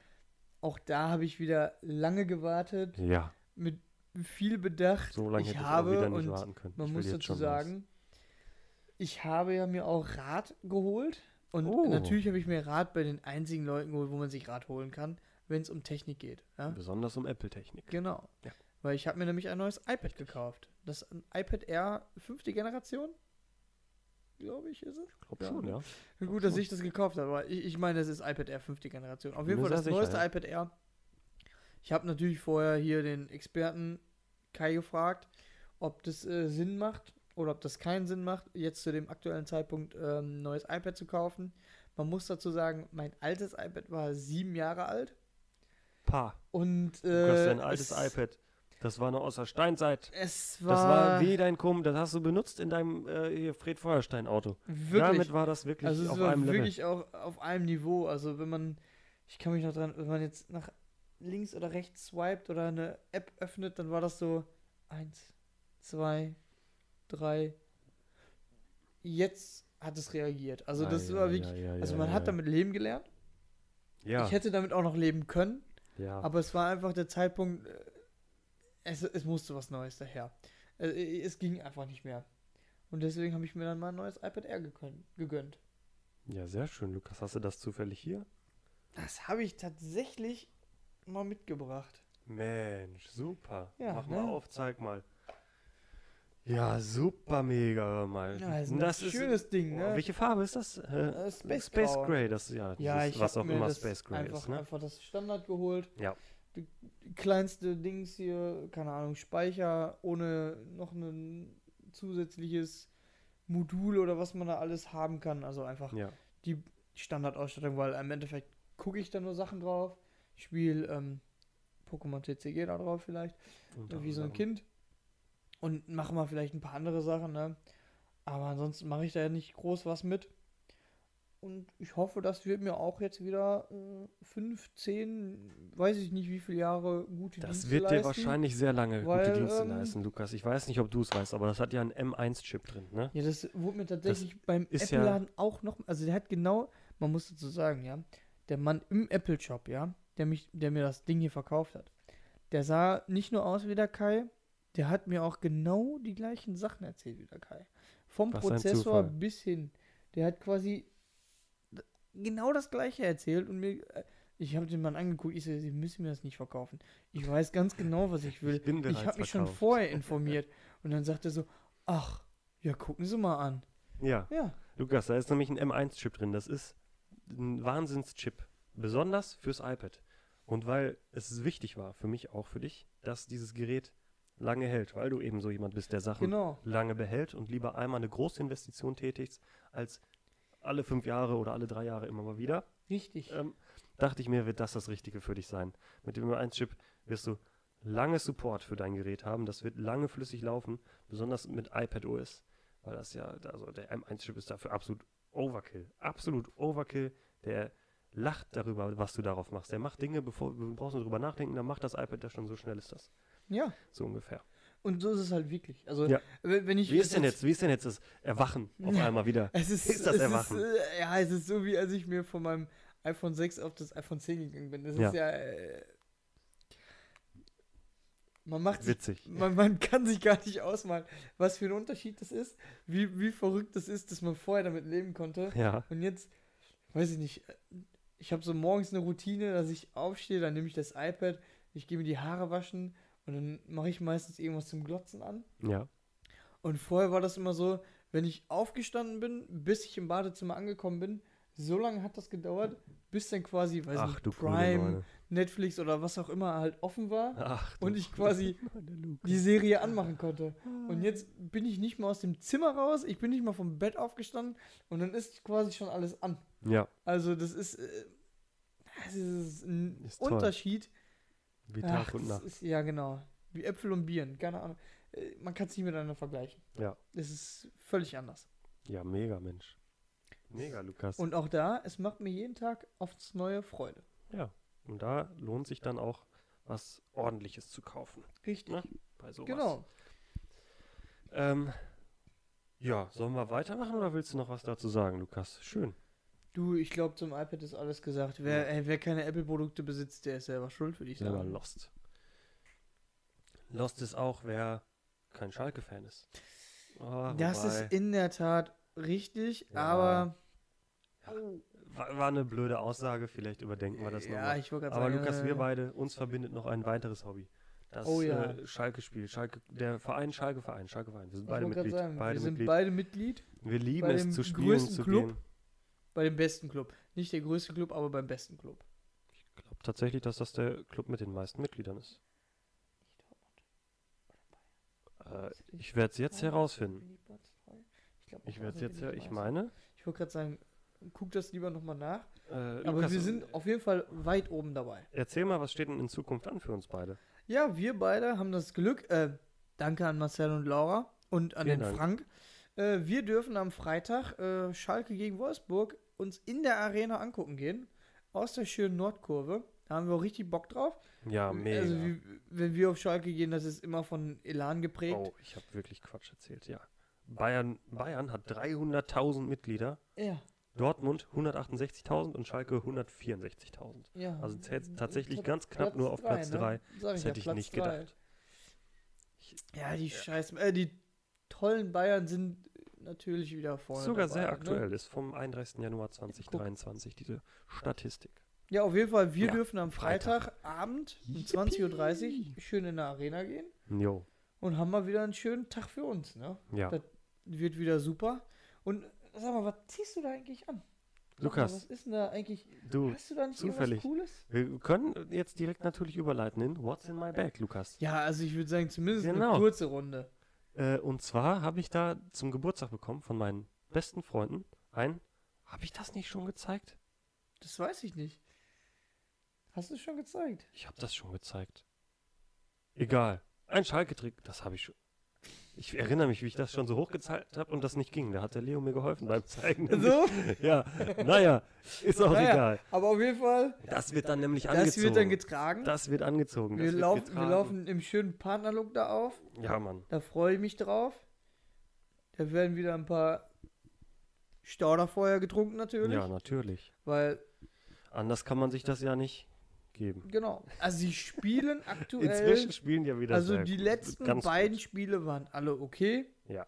Auch da habe ich wieder lange gewartet, Ja, mit viel Bedacht. so lange ich hätte ich habe auch wieder nicht warten können. Man Ich muss dazu schon was. sagen, ich habe ja mir auch Rad geholt. Und Oh. natürlich habe ich mir Rad bei den einzigen Leuten geholt, wo man sich Rad holen kann, wenn es um Technik geht. Ja? Besonders um Apple-Technik. Genau. Ja. Weil ich habe mir nämlich ein neues iPad gekauft. Das ein iPad Air fünfte Generation. Glaube ich, ist es. Ich glaube Ja. schon, ja. Gut, dass ich das gekauft habe, aber ich, ich meine, es ist iPad Air fünfte Generation. Auf jeden Fall das sicher, neueste ja. iPad Air. Ich habe natürlich vorher hier den Experten Kai gefragt, ob das äh, Sinn macht oder ob das keinen Sinn macht, jetzt zu dem aktuellen Zeitpunkt ähm, ein neues iPad zu kaufen. Man muss dazu sagen, mein altes iPad war sieben Jahre alt Pa, und du hast äh, dein altes es, iPad. Das war noch aus der Steinzeit. Es war, Das war wie dein Kumpel, das hast du benutzt in deinem äh, Fred Feuerstein-Auto. wirklich. Damit war das wirklich Also es auf war einem Level. wirklich auch auf einem Niveau. Also wenn man, ich kann mich noch dran, wenn man jetzt nach links oder rechts swiped oder eine App öffnet, dann war das so eins, zwei, drei. Jetzt hat es reagiert. Also das Ah, war ja, wirklich, ja, ja, also man hat damit leben gelernt. Ja, Ich hätte damit auch noch leben können, ja. aber es war einfach der Zeitpunkt, äh, es, es musste was Neues daher. Äh, Es ging einfach nicht mehr. Und deswegen habe ich mir dann mal ein neues iPad Air gegönnt. Ja, sehr schön, Lukas. Hast du das zufällig hier? Das habe ich tatsächlich mal mitgebracht. Mensch, super. Ja, Mach mal ne? auf, zeig mal. Ja, super mega, hör mal. Ja, das ist ein schönes Ding, Oh, ne? welche Farbe ist das? Äh, Äh, Space Space. Gray, das ist ja, Ja, dieses, ich was habe auch mir immer das Space Gray einfach, ist, ne? einfach das Standard geholt. Ja. Kleinste Dings hier, keine Ahnung, Speicher ohne noch ein zusätzliches Modul oder was man da alles haben kann. Also einfach Ja. die Standardausstattung, weil im Endeffekt gucke ich da nur Sachen drauf. Spiele ähm, Pokémon TCG da drauf vielleicht, unter wie so ein. Kind. Und mache mal vielleicht ein paar andere Sachen, ne? Aber ansonsten mache ich da ja nicht groß was mit. Und ich hoffe, das wird mir auch jetzt wieder äh, fünf, zehn, weiß ich nicht wie viele Jahre gute Das Dienste wird dir leisten. wahrscheinlich sehr lange weil, gute Dienste ähm, leisten, Lukas. Ich weiß nicht, ob du es weißt, aber das hat ja einen M1-Chip drin, ne? Ja, das wurde mir tatsächlich beim ist ja- Apple-Laden auch noch. Also der hat genau, man muss dazu sagen, ja, der Mann im Apple-Shop, ja, der mich, der mir das Ding hier verkauft hat, der sah nicht nur aus wie der Kai, der hat mir auch genau die gleichen Sachen erzählt wie der Kai. Vom Was Prozessor bis hin. Der hat quasi genau das gleiche erzählt und mir. äh, Ich habe den Mann angeguckt, ich so, Sie müssen mir das nicht verkaufen. Ich weiß ganz genau, was ich will. Ich bin Ich habe mich schon vorher informiert. Und dann sagt er so, ach, ja, gucken Sie mal an. Ja, Ja, Lukas, da ist nämlich ein M1-Chip drin. Das ist ein Wahnsinnschip. Besonders fürs iPad. Und weil es wichtig war, für mich auch für dich, dass dieses Gerät lange hält, weil du eben so jemand bist, der Sachen genau. lange behält und lieber einmal eine große Investition tätigst, als alle fünf Jahre oder alle drei Jahre immer mal wieder. Richtig. Ähm, dachte ich mir, wird das das Richtige für dich sein. Mit dem M1-Chip wirst du lange Support für dein Gerät haben. Das wird lange flüssig laufen, besonders mit iPad OS, weil das ja, also der M1-Chip ist dafür absolut Overkill. Absolut Overkill. Der lacht darüber, was du darauf machst. Der macht Dinge, bevor du brauchst nur drüber nachdenken, dann macht das iPad ja schon so schnell ist das. Ja, So ungefähr. Und so ist es halt wirklich. Also, Ja. wenn ich. Wie ist denn jetzt, wie ist denn jetzt das Erwachen auf einmal wieder? Es ist, ist das es Erwachen? Ist, äh, ja, es ist so, wie als ich mir von meinem iPhone 6 auf das iPhone 10 gegangen bin. Das Ja. ist ja. Äh, man macht sich Witzig. Man, man kann sich gar nicht ausmalen, was für ein Unterschied das ist, wie, wie verrückt das ist, dass man vorher damit leben konnte. Ja. Und jetzt, weiß ich nicht, ich habe so morgens eine Routine, dass ich aufstehe, dann nehme ich das iPad, ich gehe mir die Haare waschen und dann mache ich meistens irgendwas zum Glotzen an. Ja. Und vorher war das immer so, wenn ich aufgestanden bin, bis ich im Badezimmer angekommen bin, so lange hat das gedauert, bis dann quasi, weiß Ach nicht, Prime. Netflix oder was auch immer halt offen war Ach, und ich quasi die Serie anmachen konnte. Und jetzt bin ich nicht mal aus dem Zimmer raus, ich bin nicht mal vom Bett aufgestanden und dann ist quasi schon alles an. Ja, Also das ist, äh, das ist ein Ist toll. Wie Tag Ach, und Nacht. Ist, ja, genau. Wie Äpfel und Bieren, keine Ahnung. Äh, Man kann es nicht miteinander vergleichen. Ja. Es ist völlig anders. Ja, mega, Mensch. Mega, Lukas. Und auch da, es macht mir jeden Tag aufs neue Freude. ja, und da lohnt sich dann auch was Ordentliches zu kaufen. Richtig. Ne? Bei sowas. Genau. Ähm, ja, sollen wir weitermachen oder willst du noch was dazu sagen, Lukas? Schön. Du, ich glaube, zum iPad ist alles gesagt. Wer, ey, wer keine Apple-Produkte besitzt, der ist selber schuld, würde ich Selber sagen. Lost. Lost ist auch, wer kein Schalke-Fan ist. Ah, Das wobei, ist in der Tat richtig, Ja. aber. war, war eine blöde Aussage, vielleicht überdenken wir das ja, nochmal. ich wollte gerade Aber sagen. Lukas, äh, wir beide, uns verbindet noch ein weiteres Hobby. Das Oh ja. äh, Schalke-Spiel. Schalke, der Verein Schalke-Verein, Schalke-Verein. Wir sind beide Mitglied. beide wir sind Mitglied. beide Mitglied wir lieben bei es zu spielen, zu Club. gehen. Bei dem besten Club. Nicht der größte Club, aber beim besten Club. Ich glaube tatsächlich, dass das der Club mit den meisten Mitgliedern ist. Äh, ich werde es jetzt herausfinden. Ich werde es jetzt, her- ich meine. Ich wollte gerade sagen, guck das lieber nochmal nach. Äh, Aber Lukas, wir sind auf jeden Fall weit oben dabei. erzähl mal, was steht denn in Zukunft an für uns beide? Ja, wir beide haben das Glück. Äh, danke an Marcel und Laura und an Vielen den Dank. Frank. Äh, wir dürfen am Freitag äh, Schalke gegen Wolfsburg uns in der Arena angucken gehen. Aus der schönen Nordkurve. Da haben wir auch richtig Bock drauf. Ja, mega. Also, wie, wenn wir auf Schalke gehen, das ist immer von Elan geprägt. oh, ich habe wirklich Quatsch erzählt, ja. Bayern, Bayern hat 300.000 Mitglieder, Ja, Dortmund 168.000 und Schalke 164.000. ja. Also zählt tatsächlich ganz knapp nur auf Platz ne? drei. Sag Das ja, hätte ich Platz nicht drei. gedacht. Ja, die Scheiß, äh, die tollen Bayern sind natürlich wieder vorne Sogar dabei, sehr ne? aktuell, ist vom 31. Januar 2023 diese Statistik. Ja, auf jeden Fall, wir Ja, dürfen am Freitag. Freitagabend um 20.30 Uhr schön in der Arena gehen Jo, und haben mal wieder einen schönen Tag für uns. Ne? ja. Das wird wieder super. Und sag mal, was ziehst du da eigentlich an? Lukas, Was ist denn da eigentlich? du, Hast du da nicht zufällig. Cooles? wir können jetzt direkt natürlich überleiten in What's in my bag, Lukas. Ja, also ich würde sagen, zumindest Genau. eine kurze Runde. Äh, und zwar habe ich da zum Geburtstag bekommen von meinen besten Freunden ein. Habe ich das nicht schon gezeigt? Das weiß ich nicht. Hast du es schon gezeigt? Ich habe das schon gezeigt. Egal. Ein Schalke-Trick, das habe ich schon. Ich erinnere mich, wie ich das schon so hochgezeigt habe und das nicht ging. Da hat der Leo mir geholfen beim Zeigen. So? Ja, naja, ist auch Naja, egal. Aber auf jeden Fall, Das wird dann nämlich das angezogen. wird dann getragen. das wird angezogen. Das wir, wird laufen, wir getragen. laufen im schönen Partnerlook da auf. Ja, Mann. Da freue ich mich drauf. Da werden wieder ein paar Stauderfeuer getrunken natürlich. Ja, natürlich. Weil, Anders kann man sich das ja nicht geben. genau. Also sie spielen aktuell. Inzwischen spielen ja wieder also die gut. letzten Ganz beiden gut. Spiele waren alle okay. Ja.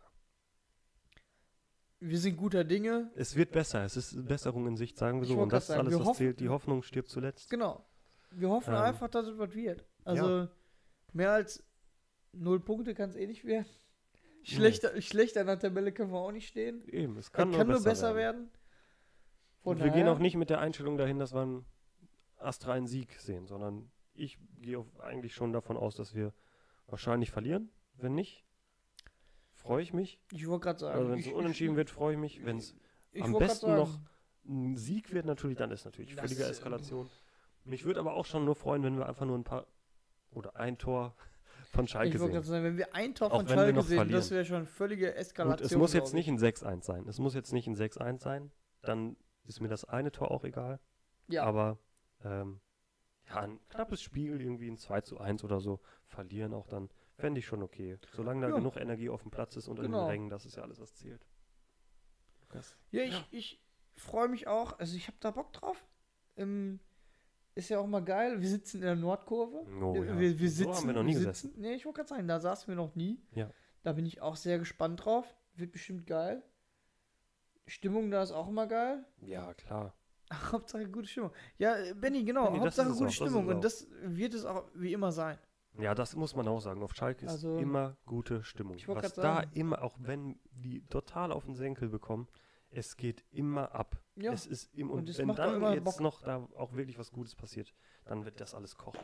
Wir sind guter Dinge. Es wird besser. Es ist Besserung in Sicht, sagen wir so. Und das ist alles, was hoffen- zählt. Die Hoffnung stirbt zuletzt. Genau. Wir hoffen Ähm, einfach, dass es was wird. Also mehr als null Punkte kann es eh nicht werden. Schlechter, schlechter in der Tabelle können wir auch nicht stehen. Eben, es Kann, kann, kann nur, nur besser werden. Von Und wir gehen auch nicht mit der Einstellung dahin, dass wir einen astralen Sieg sehen, sondern ich gehe eigentlich schon davon aus, dass wir wahrscheinlich verlieren. Wenn nicht, freue ich mich. Ich wollte gerade sagen. Also wenn es ich- unentschieden wird, freue ich mich. Wenn es ich am besten noch ein Sieg wird, natürlich, dann ist natürlich Das, völlige äh, Eskalation. Mich würde aber auch schon nur freuen, wenn wir einfach nur ein paar oder ein Tor von Schalke Ich sehen. gerade sagen, wenn wir ein Tor Auch von Schalke sehen, das verlieren. wäre schon völlige Eskalation. Gut, es muss jetzt ich. nicht ein 6-1 sein. Es muss jetzt nicht ein 6-1 sein. Dann ist mir das eine Tor auch egal. Ja, Aber ähm, ja, ein knappes Spiel, irgendwie ein 2 zu 1 oder so, verlieren auch dann, fände ich schon okay. Solange da Ja. genug Energie auf dem Platz ist unter Genau. den Rängen, das ist ja alles, was zählt. Lukas. ja ich, ich freue mich auch. Also ich habe da Bock drauf. Ähm, ist ja auch mal geil. Wir sitzen in der Nordkurve. Oh, wir, ja. wir, wir So sitzen, haben wir noch nie sitzen, Nee, ich wollte gerade sagen, da saßen wir noch nie. Ja. Da bin ich auch sehr gespannt drauf. Wird bestimmt geil. Stimmung da ist auch immer geil. Ja, klar. Hauptsache gute Stimmung. Ja, äh, Benny, genau. Benni, das Hauptsache gute auch, das Stimmung. es Und das wird es auch wie immer sein. Ja, das muss man auch sagen. Auf Schalke ist Also, immer gute Stimmung. Was da sagen. immer, auch wenn die total auf den Senkel bekommen, es geht immer ab. Ja. Es ist im, und, Und wenn dann jetzt Bock. noch da auch wirklich was Gutes passiert, dann wird das alles kochen.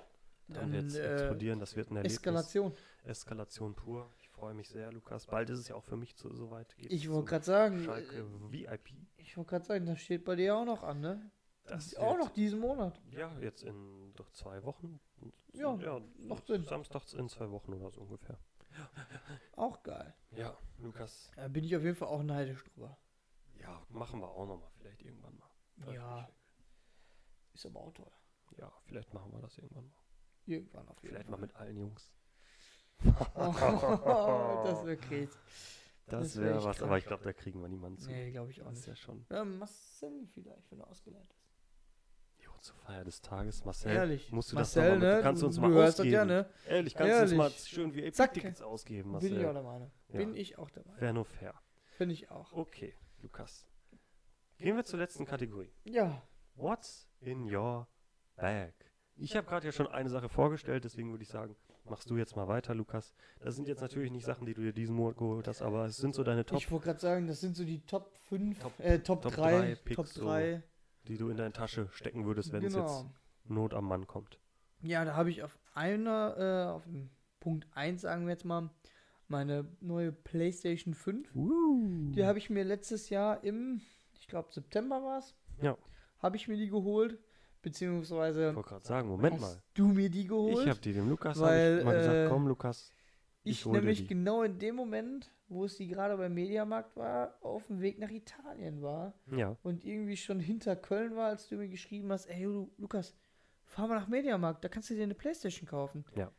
Dann, Dann, wird es äh, explodieren, das wird ein Erlebnis. Eskalation. Eskalation pur. Ich freue mich sehr, Lukas. Bald ist es ja auch für mich zu, soweit. Geht's Ich wollte gerade sagen, Schalke äh, VIP. ich wollte gerade sagen, das steht bei dir auch noch an, ne? Das auch wird- noch diesen Monat. Ja, jetzt in doch zwei Wochen. Ja, ja macht Sinn. Samstags in zwei Wochen oder so ungefähr. Auch geil. Ja, Lukas. Da bin ich auf jeden Fall auch neidisch drüber. Ja, machen wir auch nochmal, vielleicht irgendwann mal. Ja. Ist aber auch teuer. Ja, vielleicht machen wir das irgendwann mal. Irgendwann auf jeden Vielleicht mal mit allen Jungs. Fall. das wäre crazy. Das das wär wäre echt was, aber ich glaube, da kriegen wir niemanden zu. Nee, glaube ich auch das ist nicht. ja schon. Ja, Marcel vielleicht, wenn er ausgeleitet ist. Jo, zur Feier des Tages, Marcel. Ehrlich. Musst du Marcel, das mal ne? du kannst uns du mal hörst das ausgeben. ja, ne? Ehrlich, kannst du uns mal Ehrlich. schön wie Zack. Tickets ausgeben, Bin ich auch Marcel. der Meinung. Ja. Bin ich auch der Meinung. Wäre nur fair. Finde ich auch. Okay, Lukas. Gehen wir zur letzten Kategorie. Ja. What's in your bag? Ich habe gerade ja schon eine Sache vorgestellt, deswegen würde ich sagen, machst du jetzt mal weiter, Lukas. Das sind jetzt natürlich nicht Sachen, die du dir diesen Monat geholt hast, aber es sind so deine Top, Ich wollte gerade sagen, das sind so die Top 5, Top- äh, Top, Top 3, drei Picks Top so. 3. die du in deine Tasche stecken würdest, wenn es Genau. jetzt Not am Mann kommt. Ja, da habe ich auf einer, äh, auf dem Punkt 1, sagen wir jetzt mal, meine neue PlayStation 5. Die habe ich mir letztes Jahr im, ich glaube September war es, Ja. habe ich mir die geholt. Beziehungsweise Ich wollte gerade sagen, Moment hast mal. du mir die geholt. Ich habe dir dem Lukas weil, ich mal gesagt, äh, komm Lukas, ich, Ich nämlich die. genau in dem Moment, wo es die gerade beim Mediamarkt war, auf dem Weg nach Italien war Ja, und irgendwie schon hinter Köln war, als du mir geschrieben hast, ey Lu Lukas, fahr mal nach Mediamarkt, da kannst du dir eine Playstation kaufen. Ja.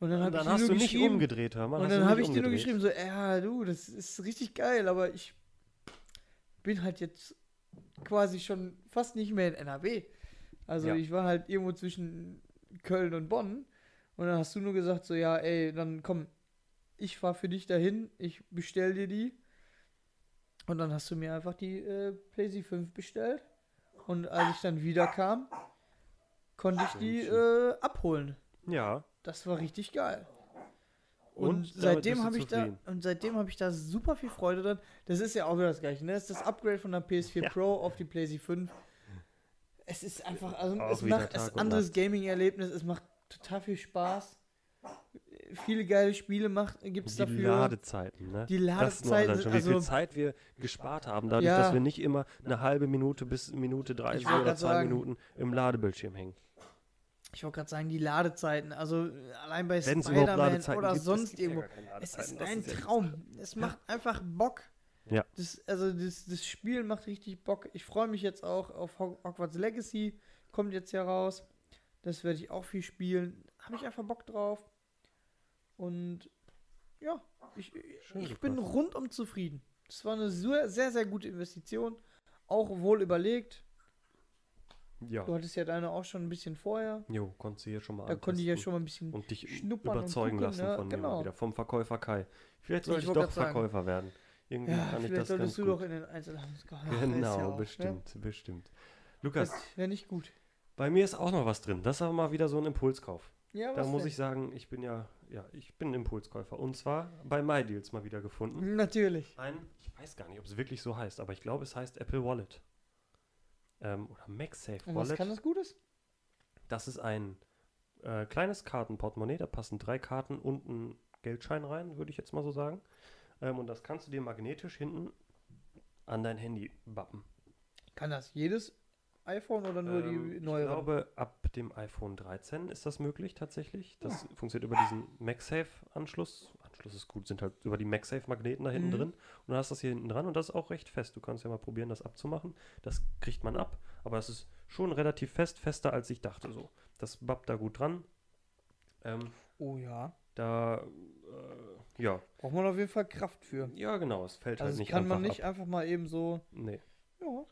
Und dann, und hab dann hast du nicht umgedreht, hör mal. und dann du habe ich dir nur geschrieben, so, ja, du, das ist richtig geil, aber ich bin halt jetzt quasi schon fast nicht mehr in NRW. Also Ja. ich war halt irgendwo zwischen Köln und Bonn. Und dann hast du nur gesagt, so, ja, ey, dann komm, ich fahr für dich dahin, ich bestell dir die. Und dann hast du mir einfach die äh, PlayStation 5 bestellt. Und als ich dann wieder kam, konnte ich die äh, abholen. Ja. Das war richtig geil. Und Und, seitdem habe ich da und seitdem habe ich da super viel Freude dran. Das ist ja auch wieder das gleiche, ne? Das ist das Upgrade von der PS4 Ja. Pro auf die PlayStation 5. Es ist einfach, also Auch es macht Tag ein anderes. Gaming-Erlebnis, es macht total viel Spaß. Viele geile Spiele gibt es Die dafür. Ladezeiten, ne? Die Das Ladezeiten allein schon, sind wie viel also Zeit wir gespart haben, dadurch, Ja. dass wir nicht immer eine halbe Minute bis Minute 30 wollte oder zwei sagen- Minuten im Ladebildschirm hängen. Ich wollte gerade sagen, die Ladezeiten, also allein bei Spider-Man oder gibt, sonst irgendwo. Es ist das ein ja das- Traum. Es macht einfach Bock. Ja. Das, also das, das Spiel macht richtig Bock. Ich freue mich jetzt auch auf Hog- Hogwarts Legacy. Kommt jetzt ja raus. Das werde ich auch viel spielen. Habe ich einfach Bock drauf. Und ja, ich, Schön, ich bin rundum zufrieden. Das war eine sehr, sehr, sehr gute Investition. Auch wohl überlegt. Ja. Du hattest ja deine auch schon ein bisschen vorher. Jo, konntest du hier schon mal Da konnte ich ja schon mal ein bisschen und dich schnuppern und überzeugen gucken, lassen ne? von mir Genau. mal wieder, vom Verkäufer Kai. Vielleicht Ich sollte ich, wollte doch grad sagen. Verkäufer werden. Irgendwie Ja, kann ich das ganz solltest du gut. doch in den Einzelhandelsgeheim. genau, bestimmt, bestimmt. Lukas, wäre nicht gut. bei mir ist auch noch was drin. Das ist aber mal wieder so ein Impulskauf. Ja, Da was muss denn? ich sagen, ich bin ja, ja, ich bin ein Impulskäufer. Und zwar bei MyDeals mal wieder gefunden. Natürlich. Ein, ich weiß gar nicht, ob es wirklich so heißt, aber ich glaube, es heißt Apple Wallet. Ähm, oder MagSafe Und was Wallet. kann das Gutes? Das ist ein äh, kleines Kartenportemonnaie, da passen drei Karten und ein Geldschein rein, würde ich jetzt mal so sagen. Ähm, und das kannst du dir magnetisch hinten an dein Handy bappen. Kann das jedes iPhone oder nur Ähm, die ich neueren? glaube, ab dem iPhone 13 ist das möglich tatsächlich. Das funktioniert über diesen MagSafe-Anschluss. Anschluss ist gut, sind halt über die MagSafe-Magneten da hinten Mhm. drin. Und dann hast du das hier hinten dran und das ist auch recht fest. Du kannst ja mal probieren, das abzumachen. Das kriegt man ab, aber es ist schon relativ fest, fester als ich dachte so. Das bappt da gut dran. Ähm, oh ja. da, äh, ja. Braucht man auf jeden Fall Kraft für. Ja, genau, es fällt Also halt das nicht kann einfach man nicht ab. einfach mal eben so. Nee. Ja,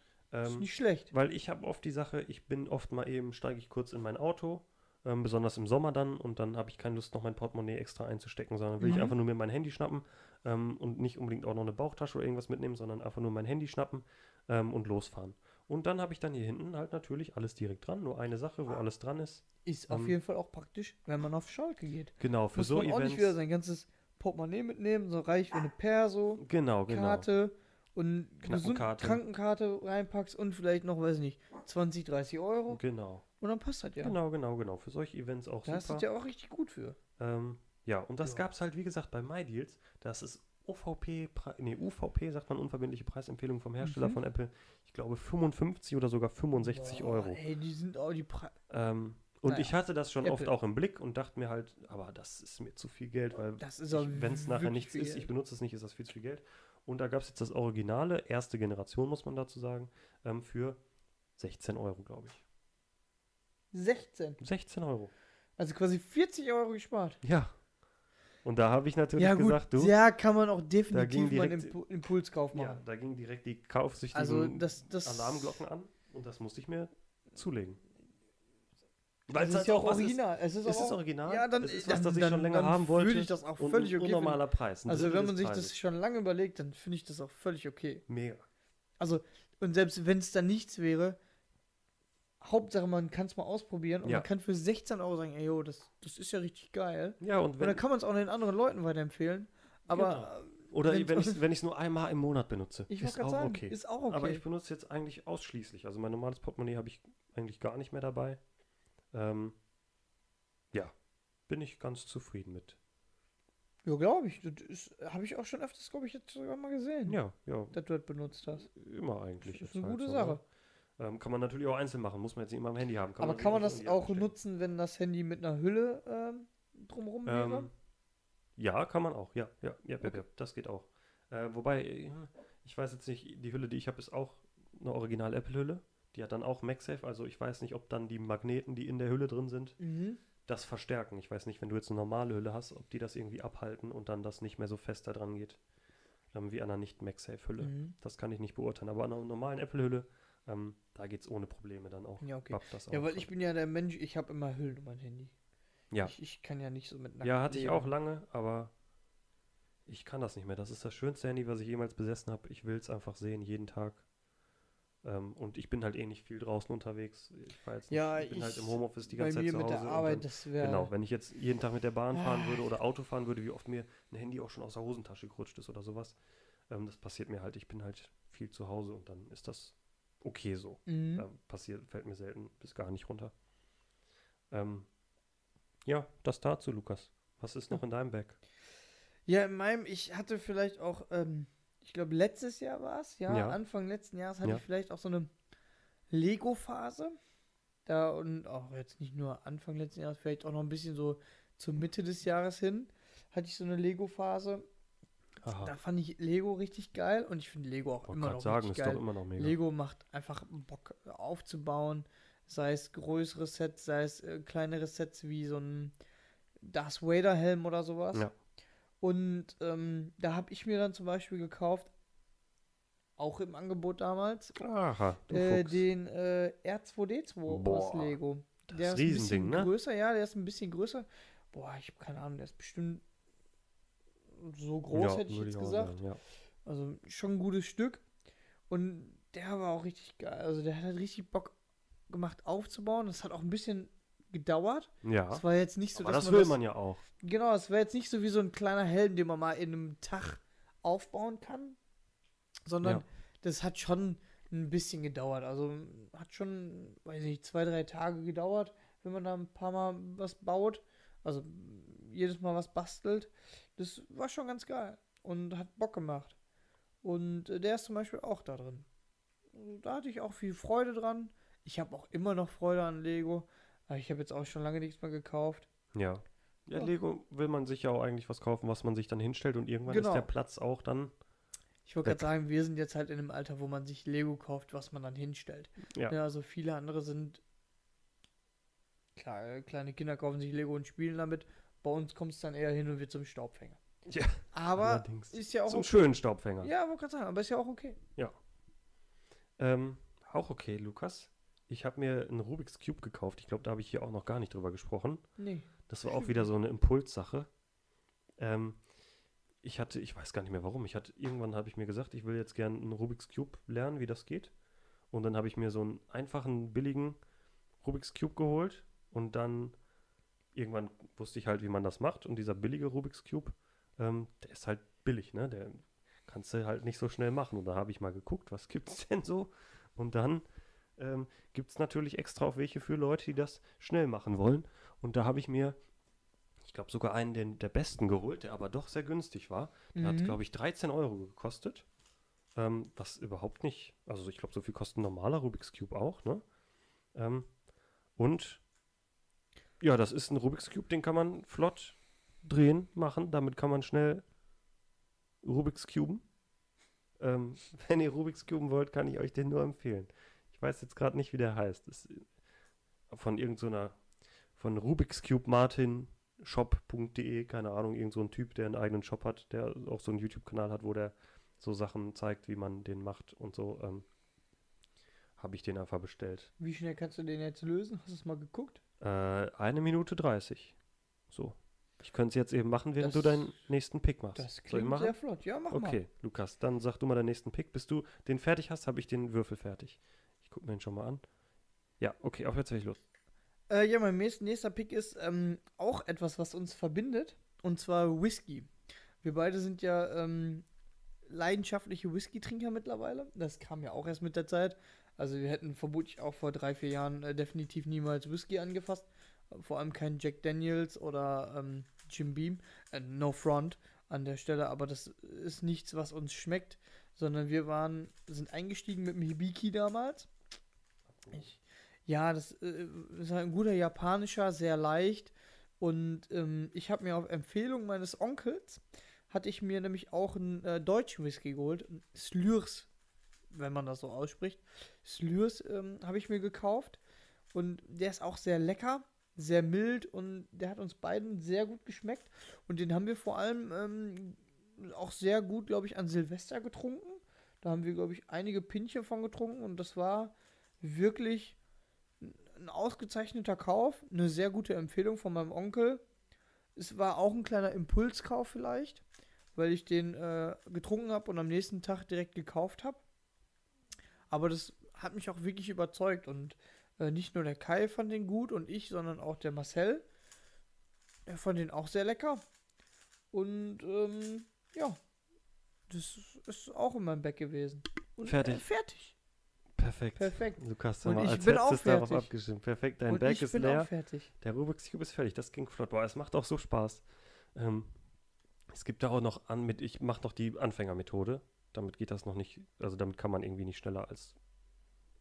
ist Ähm, nicht schlecht. Weil ich habe oft die Sache, ich bin oft mal eben, steige ich kurz in mein Auto, ähm, besonders im Sommer dann, und dann habe ich keine Lust, noch mein Portemonnaie extra einzustecken, sondern will Mhm. ich einfach nur mir mein Handy schnappen ähm, und nicht unbedingt auch noch eine Bauchtasche oder irgendwas mitnehmen, sondern einfach nur mein Handy schnappen ähm, und losfahren. Und dann habe ich dann hier hinten halt natürlich alles direkt dran, nur eine Sache, wo alles dran ist. Ist auf ähm, jeden Fall auch praktisch, wenn man auf Schalke geht. Genau, für Muss so man auch Events. nicht wieder sein ganzes Portemonnaie mitnehmen, so reich wie eine Perso, Genau, genau. Karte und gesund Knackenkarte. Krankenkarte reinpackst und vielleicht noch, weiß ich nicht, 20, 30 Euro. Genau. Und dann passt das ja. Genau, genau, genau. Für solche Events auch Da ist super. das ja auch richtig gut für. Ähm, ja, und das Ja. gab es halt, wie gesagt, bei MyDeals. Das ist OVP, Pre- nee, UVP, sagt man, unverbindliche Preisempfehlung vom Hersteller Mhm. von Apple. Ich glaube 55 oder sogar 65 Boah, Euro. Ey, die sind auch die Pre Ähm, und Naja, ich hatte das schon oft Apple. auch im Blick und dachte mir halt, aber das ist mir zu viel Geld, weil wenn es nachher nichts viel ist, ich benutze es nicht, ist das viel zu viel Geld. Und da gab es jetzt das Originale, erste Generation, muss man dazu sagen, ähm, für 16 Euro, glaube ich. 16. 16 Euro. Also quasi 40 Euro gespart. Ja. Und da habe ich natürlich Ja, gut. gesagt, du, ja, kann man auch definitiv ging mal einen direkt- Impu Impulskauf Ja, machen. da gingen direkt die kaufsüchtigen also, das, das Alarmglocken an und das musste ich mir zulegen. Das es ist ja auch original. Es ist, Es auch ist original. Ja, dann, es ist dann, was, das ich dann, schon länger dann haben wollte. Würde ich das auch und völlig ein okay. unnormaler Preis. ein. Also, wenn man sich Preises. das schon lange überlegt, dann finde ich das auch völlig okay. Mega. Also, und selbst wenn es dann nichts wäre, Hauptsache, man kann es mal ausprobieren und Ja. man kann für 16 Euro sagen, ey, yo, das, das ist ja richtig geil. Ja, und Und wenn, dann kann man es auch den anderen Leuten weiterempfehlen. Aber oder wenn- ich es nur einmal im Monat benutze, ich ist auch sagen, okay. ist auch okay. Aber ich benutze jetzt eigentlich ausschließlich. Also mein normales Portemonnaie habe ich eigentlich gar nicht mehr dabei. Ähm, ja, bin ich ganz zufrieden mit. ja, glaube ich. Das habe ich auch schon öfters, glaube ich, jetzt sogar mal gesehen, Ja, ja, dass du das benutzt hast. immer eigentlich. Das ist eine halt gute so, Sache. ne? Ähm, kann man natürlich auch einzeln machen, muss man jetzt nicht immer am Handy haben. Aber sich kann man das auch App stecken. nutzen, wenn das Handy mit einer Hülle ähm, drumherum wäre? Ähm, ja, kann man auch. Ja, ja, ja, ja, ja das geht auch. Äh, wobei, äh, ich weiß jetzt nicht, die Hülle, die ich habe, ist auch eine original Apple-Hülle. Die hat dann auch MagSafe, also ich weiß nicht, ob dann die Magneten, die in der Hülle drin sind, Mhm. das verstärken. Ich weiß nicht, wenn du jetzt eine normale Hülle hast, ob die das irgendwie abhalten und dann das nicht mehr so fest da dran geht. Ähm, wie an einer Nicht-MagSafe-Hülle. Mhm. Das kann ich nicht beurteilen. Aber an einer normalen Apple-Hülle, ähm, da geht es ohne Probleme dann auch. Ja, okay. Das Ja, auch weil ich bin ja der Mensch, ich habe immer Hüllen um mein Handy. Ja. Ich, ich kann ja nicht so mit nackt Ja, hatte ich auch lange, aber Ich kann das nicht mehr. Das ist das schönste Handy, was ich jemals besessen habe. Ich will es einfach sehen, jeden Tag. Ähm, und ich bin halt eh nicht viel draußen unterwegs. Ich, nicht, Ja, ich bin halt ich- im Homeoffice die Bei ganze Zeit mir zu mit Hause. der und Arbeit, dann, das wäre. genau, wenn ich jetzt jeden Tag mit der Bahn fahren würde Ah. oder Auto fahren würde, wie oft mir ein Handy auch schon aus der Hosentasche gerutscht ist oder sowas. Ähm, das passiert mir halt. Ich bin halt viel zu Hause und dann ist das okay so. Mhm. Ähm, passiert, fällt mir selten bis gar nicht runter. Ähm, ja, das dazu, Lukas. Was ist noch in deinem Bag? Ja, in meinem, ich hatte vielleicht auch, ähm, ich glaube, letztes Jahr war es, ja, Ja. Anfang letzten Jahres hatte Ja. ich vielleicht auch so eine Lego-Phase. Da und auch jetzt nicht nur Anfang letzten Jahres, vielleicht auch noch ein bisschen so zur Mitte des Jahres hin, hatte ich so eine Lego-Phase. Da fand ich Lego richtig geil und ich finde Lego auch Wollte immer noch sagen, ist richtig geil. immer noch mega. Lego macht einfach Bock aufzubauen, sei es größere Sets, sei es äh, kleinere Sets wie so ein Darth Vader Helm oder sowas. Ja. Und ähm, da habe ich mir dann zum Beispiel gekauft, auch im Angebot damals, Aha, äh, den äh, R2D2 aus Boah, Lego. das der ist ein bisschen ne? größer, ja, der ist ein bisschen größer. Boah, ich habe keine Ahnung, der ist bestimmt so groß, Ja, hätte ich jetzt gesagt. sagen, ja. Also schon ein gutes Stück. Und der war auch richtig geil. Also der hat halt richtig Bock gemacht aufzubauen. Das hat auch ein bisschen gedauert. Ja, Es war jetzt nicht so, aber das man will man ja auch. Genau, es war jetzt nicht so wie so ein kleiner Helm, den man mal in einem Tag aufbauen kann. Sondern Ja. das hat schon ein bisschen gedauert. Also hat schon, weiß ich nicht, zwei, drei Tage gedauert, wenn man da ein paar Mal was baut. Also jedes Mal was bastelt. Das war schon ganz geil und hat Bock gemacht. Und äh, der ist zum Beispiel auch da drin. Da hatte ich auch viel Freude dran. Ich habe auch immer noch Freude an Lego. Aber ich habe jetzt auch schon lange nichts mehr gekauft. Ja. Ja, Ja. Lego will man sich ja auch eigentlich was kaufen, was man sich dann hinstellt und irgendwann Genau. ist der Platz auch dann. Ich wollte gerade sagen, wir sind jetzt halt in einem Alter, wo man sich Lego kauft, was man dann hinstellt. Ja. also viele andere sind. Klar, kleine Kinder kaufen sich Lego und spielen damit. Bei uns kommt es dann eher hin und wird zum Staubfänger. Ja, Aber allerdings. ist ja auch Zum okay. schönen Staubfänger. Ja, wollte gerade sagen, aber ist ja auch okay. Ähm, auch okay, Lukas. Ich habe mir einen Rubik's Cube gekauft. Ich glaube, da habe ich hier auch noch gar nicht drüber gesprochen. Nee. Das war auch wieder so eine Impulssache. Ähm, ich hatte, ich weiß gar nicht mehr warum. Ich hatte, irgendwann habe ich mir gesagt, ich will jetzt gerne einen Rubik's Cube lernen, wie das geht. Und dann habe ich mir so einen einfachen, billigen Rubik's Cube geholt. Und dann irgendwann wusste ich halt, wie man das macht. Und dieser billige Rubik's Cube, ähm, der ist halt billig, ne? Der kannst du halt nicht so schnell machen. Und da habe ich mal geguckt, was gibt es denn so? Und dann ähm, gibt es natürlich extra auch welche für Leute, die das schnell machen wollen. Und da habe ich mir, ich glaube, sogar einen den, der besten geholt, der aber doch sehr günstig war. Der hat, Mhm. glaube ich, 13 Euro gekostet. Ähm, was überhaupt nicht, also ich glaube, so viel kostet ein normaler Rubik's Cube auch, ne? Ähm, und ja, das ist ein Rubik's Cube, den kann man flott drehen, machen. Damit kann man schnell Rubik's Cuben. Ähm, wenn ihr Rubik's Cuben wollt, kann ich euch den nur empfehlen. Ich weiß jetzt gerade nicht, wie der heißt. Ist von irgendeiner, von Rubik's Cube Martin shop.de, keine Ahnung, irgend so ein Typ, der einen eigenen Shop hat, der auch so einen YouTube-Kanal hat, wo der so Sachen zeigt, wie man den macht und so, ähm, habe ich den einfach bestellt. Wie schnell kannst du den jetzt lösen? Hast du es mal geguckt? Äh, eine Minute 30. So. Ich könnte es jetzt eben machen, während Das- du deinen nächsten Pick machst. Das klingt sehr flott. Ja, mach mal. Okay, Lukas, dann sag du mal deinen nächsten Pick. Bis du den fertig hast, habe ich den Würfel fertig. Ich gucke mir den schon mal an. Ja, okay, auf jetzt fertig los. Äh, ja, mein nächster, nächster Pick ist ähm, auch etwas, was uns verbindet. Und zwar Whisky. Wir beide sind ja ähm, leidenschaftliche Whisky-Trinker mittlerweile. Das kam ja auch erst mit der Zeit. Also wir hätten vermutlich auch vor drei, vier Jahren äh, definitiv niemals Whisky angefasst. Vor allem kein Jack Daniels oder ähm, Jim Beam. Äh, no front an der Stelle, aber das ist nichts, was uns schmeckt, sondern wir waren, sind eingestiegen mit dem Hibiki damals. Ich, ja, das äh, ist ein guter japanischer, sehr leicht. Und ähm, ich habe mir auf Empfehlung meines Onkels, hatte ich mir nämlich auch einen äh, deutschen Whisky geholt. Slurs, wenn man das so ausspricht. Slurs ähm, habe ich mir gekauft. Und der ist auch sehr lecker, sehr mild und der hat uns beiden sehr gut geschmeckt. Und den haben wir vor allem ähm, auch sehr gut, glaube ich, an Silvester getrunken. Da haben wir, glaube ich, einige Pinchen von getrunken und das war wirklich ein ausgezeichneter Kauf, eine sehr gute Empfehlung von meinem Onkel. Es war auch ein kleiner Impulskauf vielleicht, weil ich den äh, getrunken habe und am nächsten Tag direkt gekauft habe. Aber das hat mich auch wirklich überzeugt und äh, nicht nur der Kai fand den gut und ich, sondern auch der Marcel. Er fand den auch sehr lecker. Und ähm, ja, das ist auch in meinem Bag gewesen. Und, Fertig. Äh, fertig. Perfekt. Perfekt. Lukas, Und ich bin auch fertig. abgestimmt. Perfekt, dein und ich ist leer. Der Rubik's Cube ist fertig. Das ging flott. Boah, es macht auch so Spaß. Ähm, es gibt da auch noch an mit, ich mache noch die Anfängermethode. Damit geht das noch nicht, also damit kann man irgendwie nicht schneller als,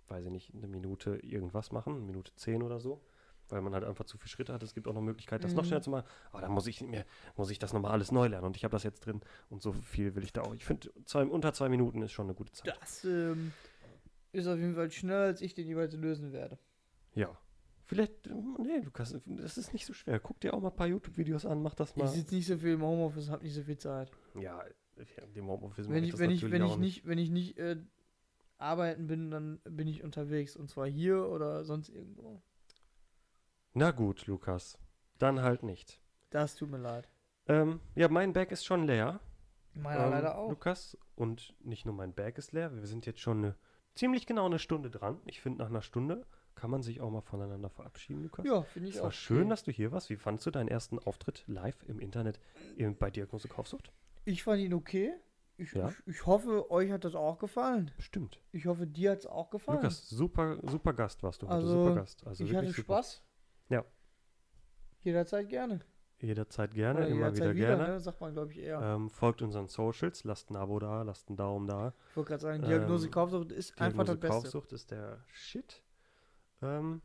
weiß ich nicht, eine Minute irgendwas machen, eine Minute zehn oder so. Weil man halt einfach zu viele Schritte hat. Es gibt auch noch Möglichkeit, das noch Mhm. schneller zu machen. Aber dann muss ich mehr, muss ich das nochmal alles neu lernen. Und ich habe das jetzt drin. Und so viel will ich da auch. Ich finde, unter zwei Minuten ist schon eine gute Zeit. Das ähm, ist auf jeden Fall schneller, als ich den jeweils lösen werde. Ja. Vielleicht, nee, Lukas, das ist nicht so schwer. Guck dir auch mal ein paar YouTube-Videos an, mach das Ich mal. sitze nicht so viel im Homeoffice, habe nicht so viel Zeit. Ja, dem Homeoffice Wenn ich, das wenn ich, wenn ich nicht, wenn ich nicht äh, arbeiten bin, dann bin ich unterwegs. Und zwar hier oder sonst irgendwo. Na gut, Lukas. Dann halt nicht. Das tut mir leid. Ähm, ja, mein Bag ist schon leer. Meiner ähm, leider auch. Lukas. Und nicht nur mein Bag ist leer. Wir sind jetzt schon eine, ziemlich genau eine Stunde dran. Ich finde, nach einer Stunde kann man sich auch mal voneinander verabschieden, Lukas. Ja, finde ich Es auch. war schön, okay. dass du hier warst. Wie fandst du deinen ersten Auftritt live im Internet bei Diagnose Kaufsucht? Ich fand ihn okay. Ich, Ja. ich, ich hoffe, euch hat das auch gefallen. Bestimmt. Ich hoffe, dir hat es auch gefallen. Lukas, super, super Gast warst du heute. Also, super Gast. Also ich hatte super. Spaß. Ja. Jederzeit gerne. Jederzeit gerne, Oder immer jederzeit wieder gerne. Ne? Sagt man, glaube ich, eher. Ähm, folgt unseren Socials, lasst ein Abo da, lasst einen Daumen da. ich wollte gerade sagen, Diagnose ähm, Kaufsucht ist einfach das Diagnose Beste. Kaufsucht ist der Shit. Ähm,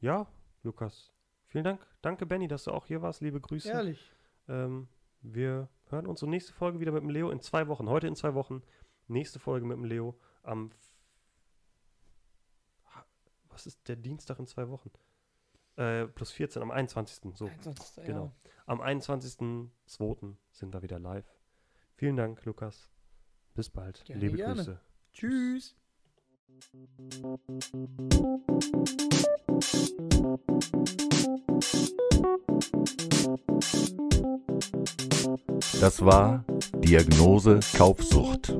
ja, Lukas. Vielen Dank. Danke, Benny, dass du auch hier warst. Liebe Grüße. Ehrlich. Ähm, wir hören uns und nächste Folge wieder mit dem Leo in zwei Wochen. Heute in zwei Wochen. Nächste Folge mit dem Leo am. Was ist der Dienstag in zwei Wochen? Äh, plus 14, am 21. So. Ansonsten, genau. Ja. Am 21.02. sind wir wieder live. Vielen Dank, Lukas. Bis bald. Gerne, Liebe gerne. Grüße. Tschüss. Das war Diagnose Kaufsucht.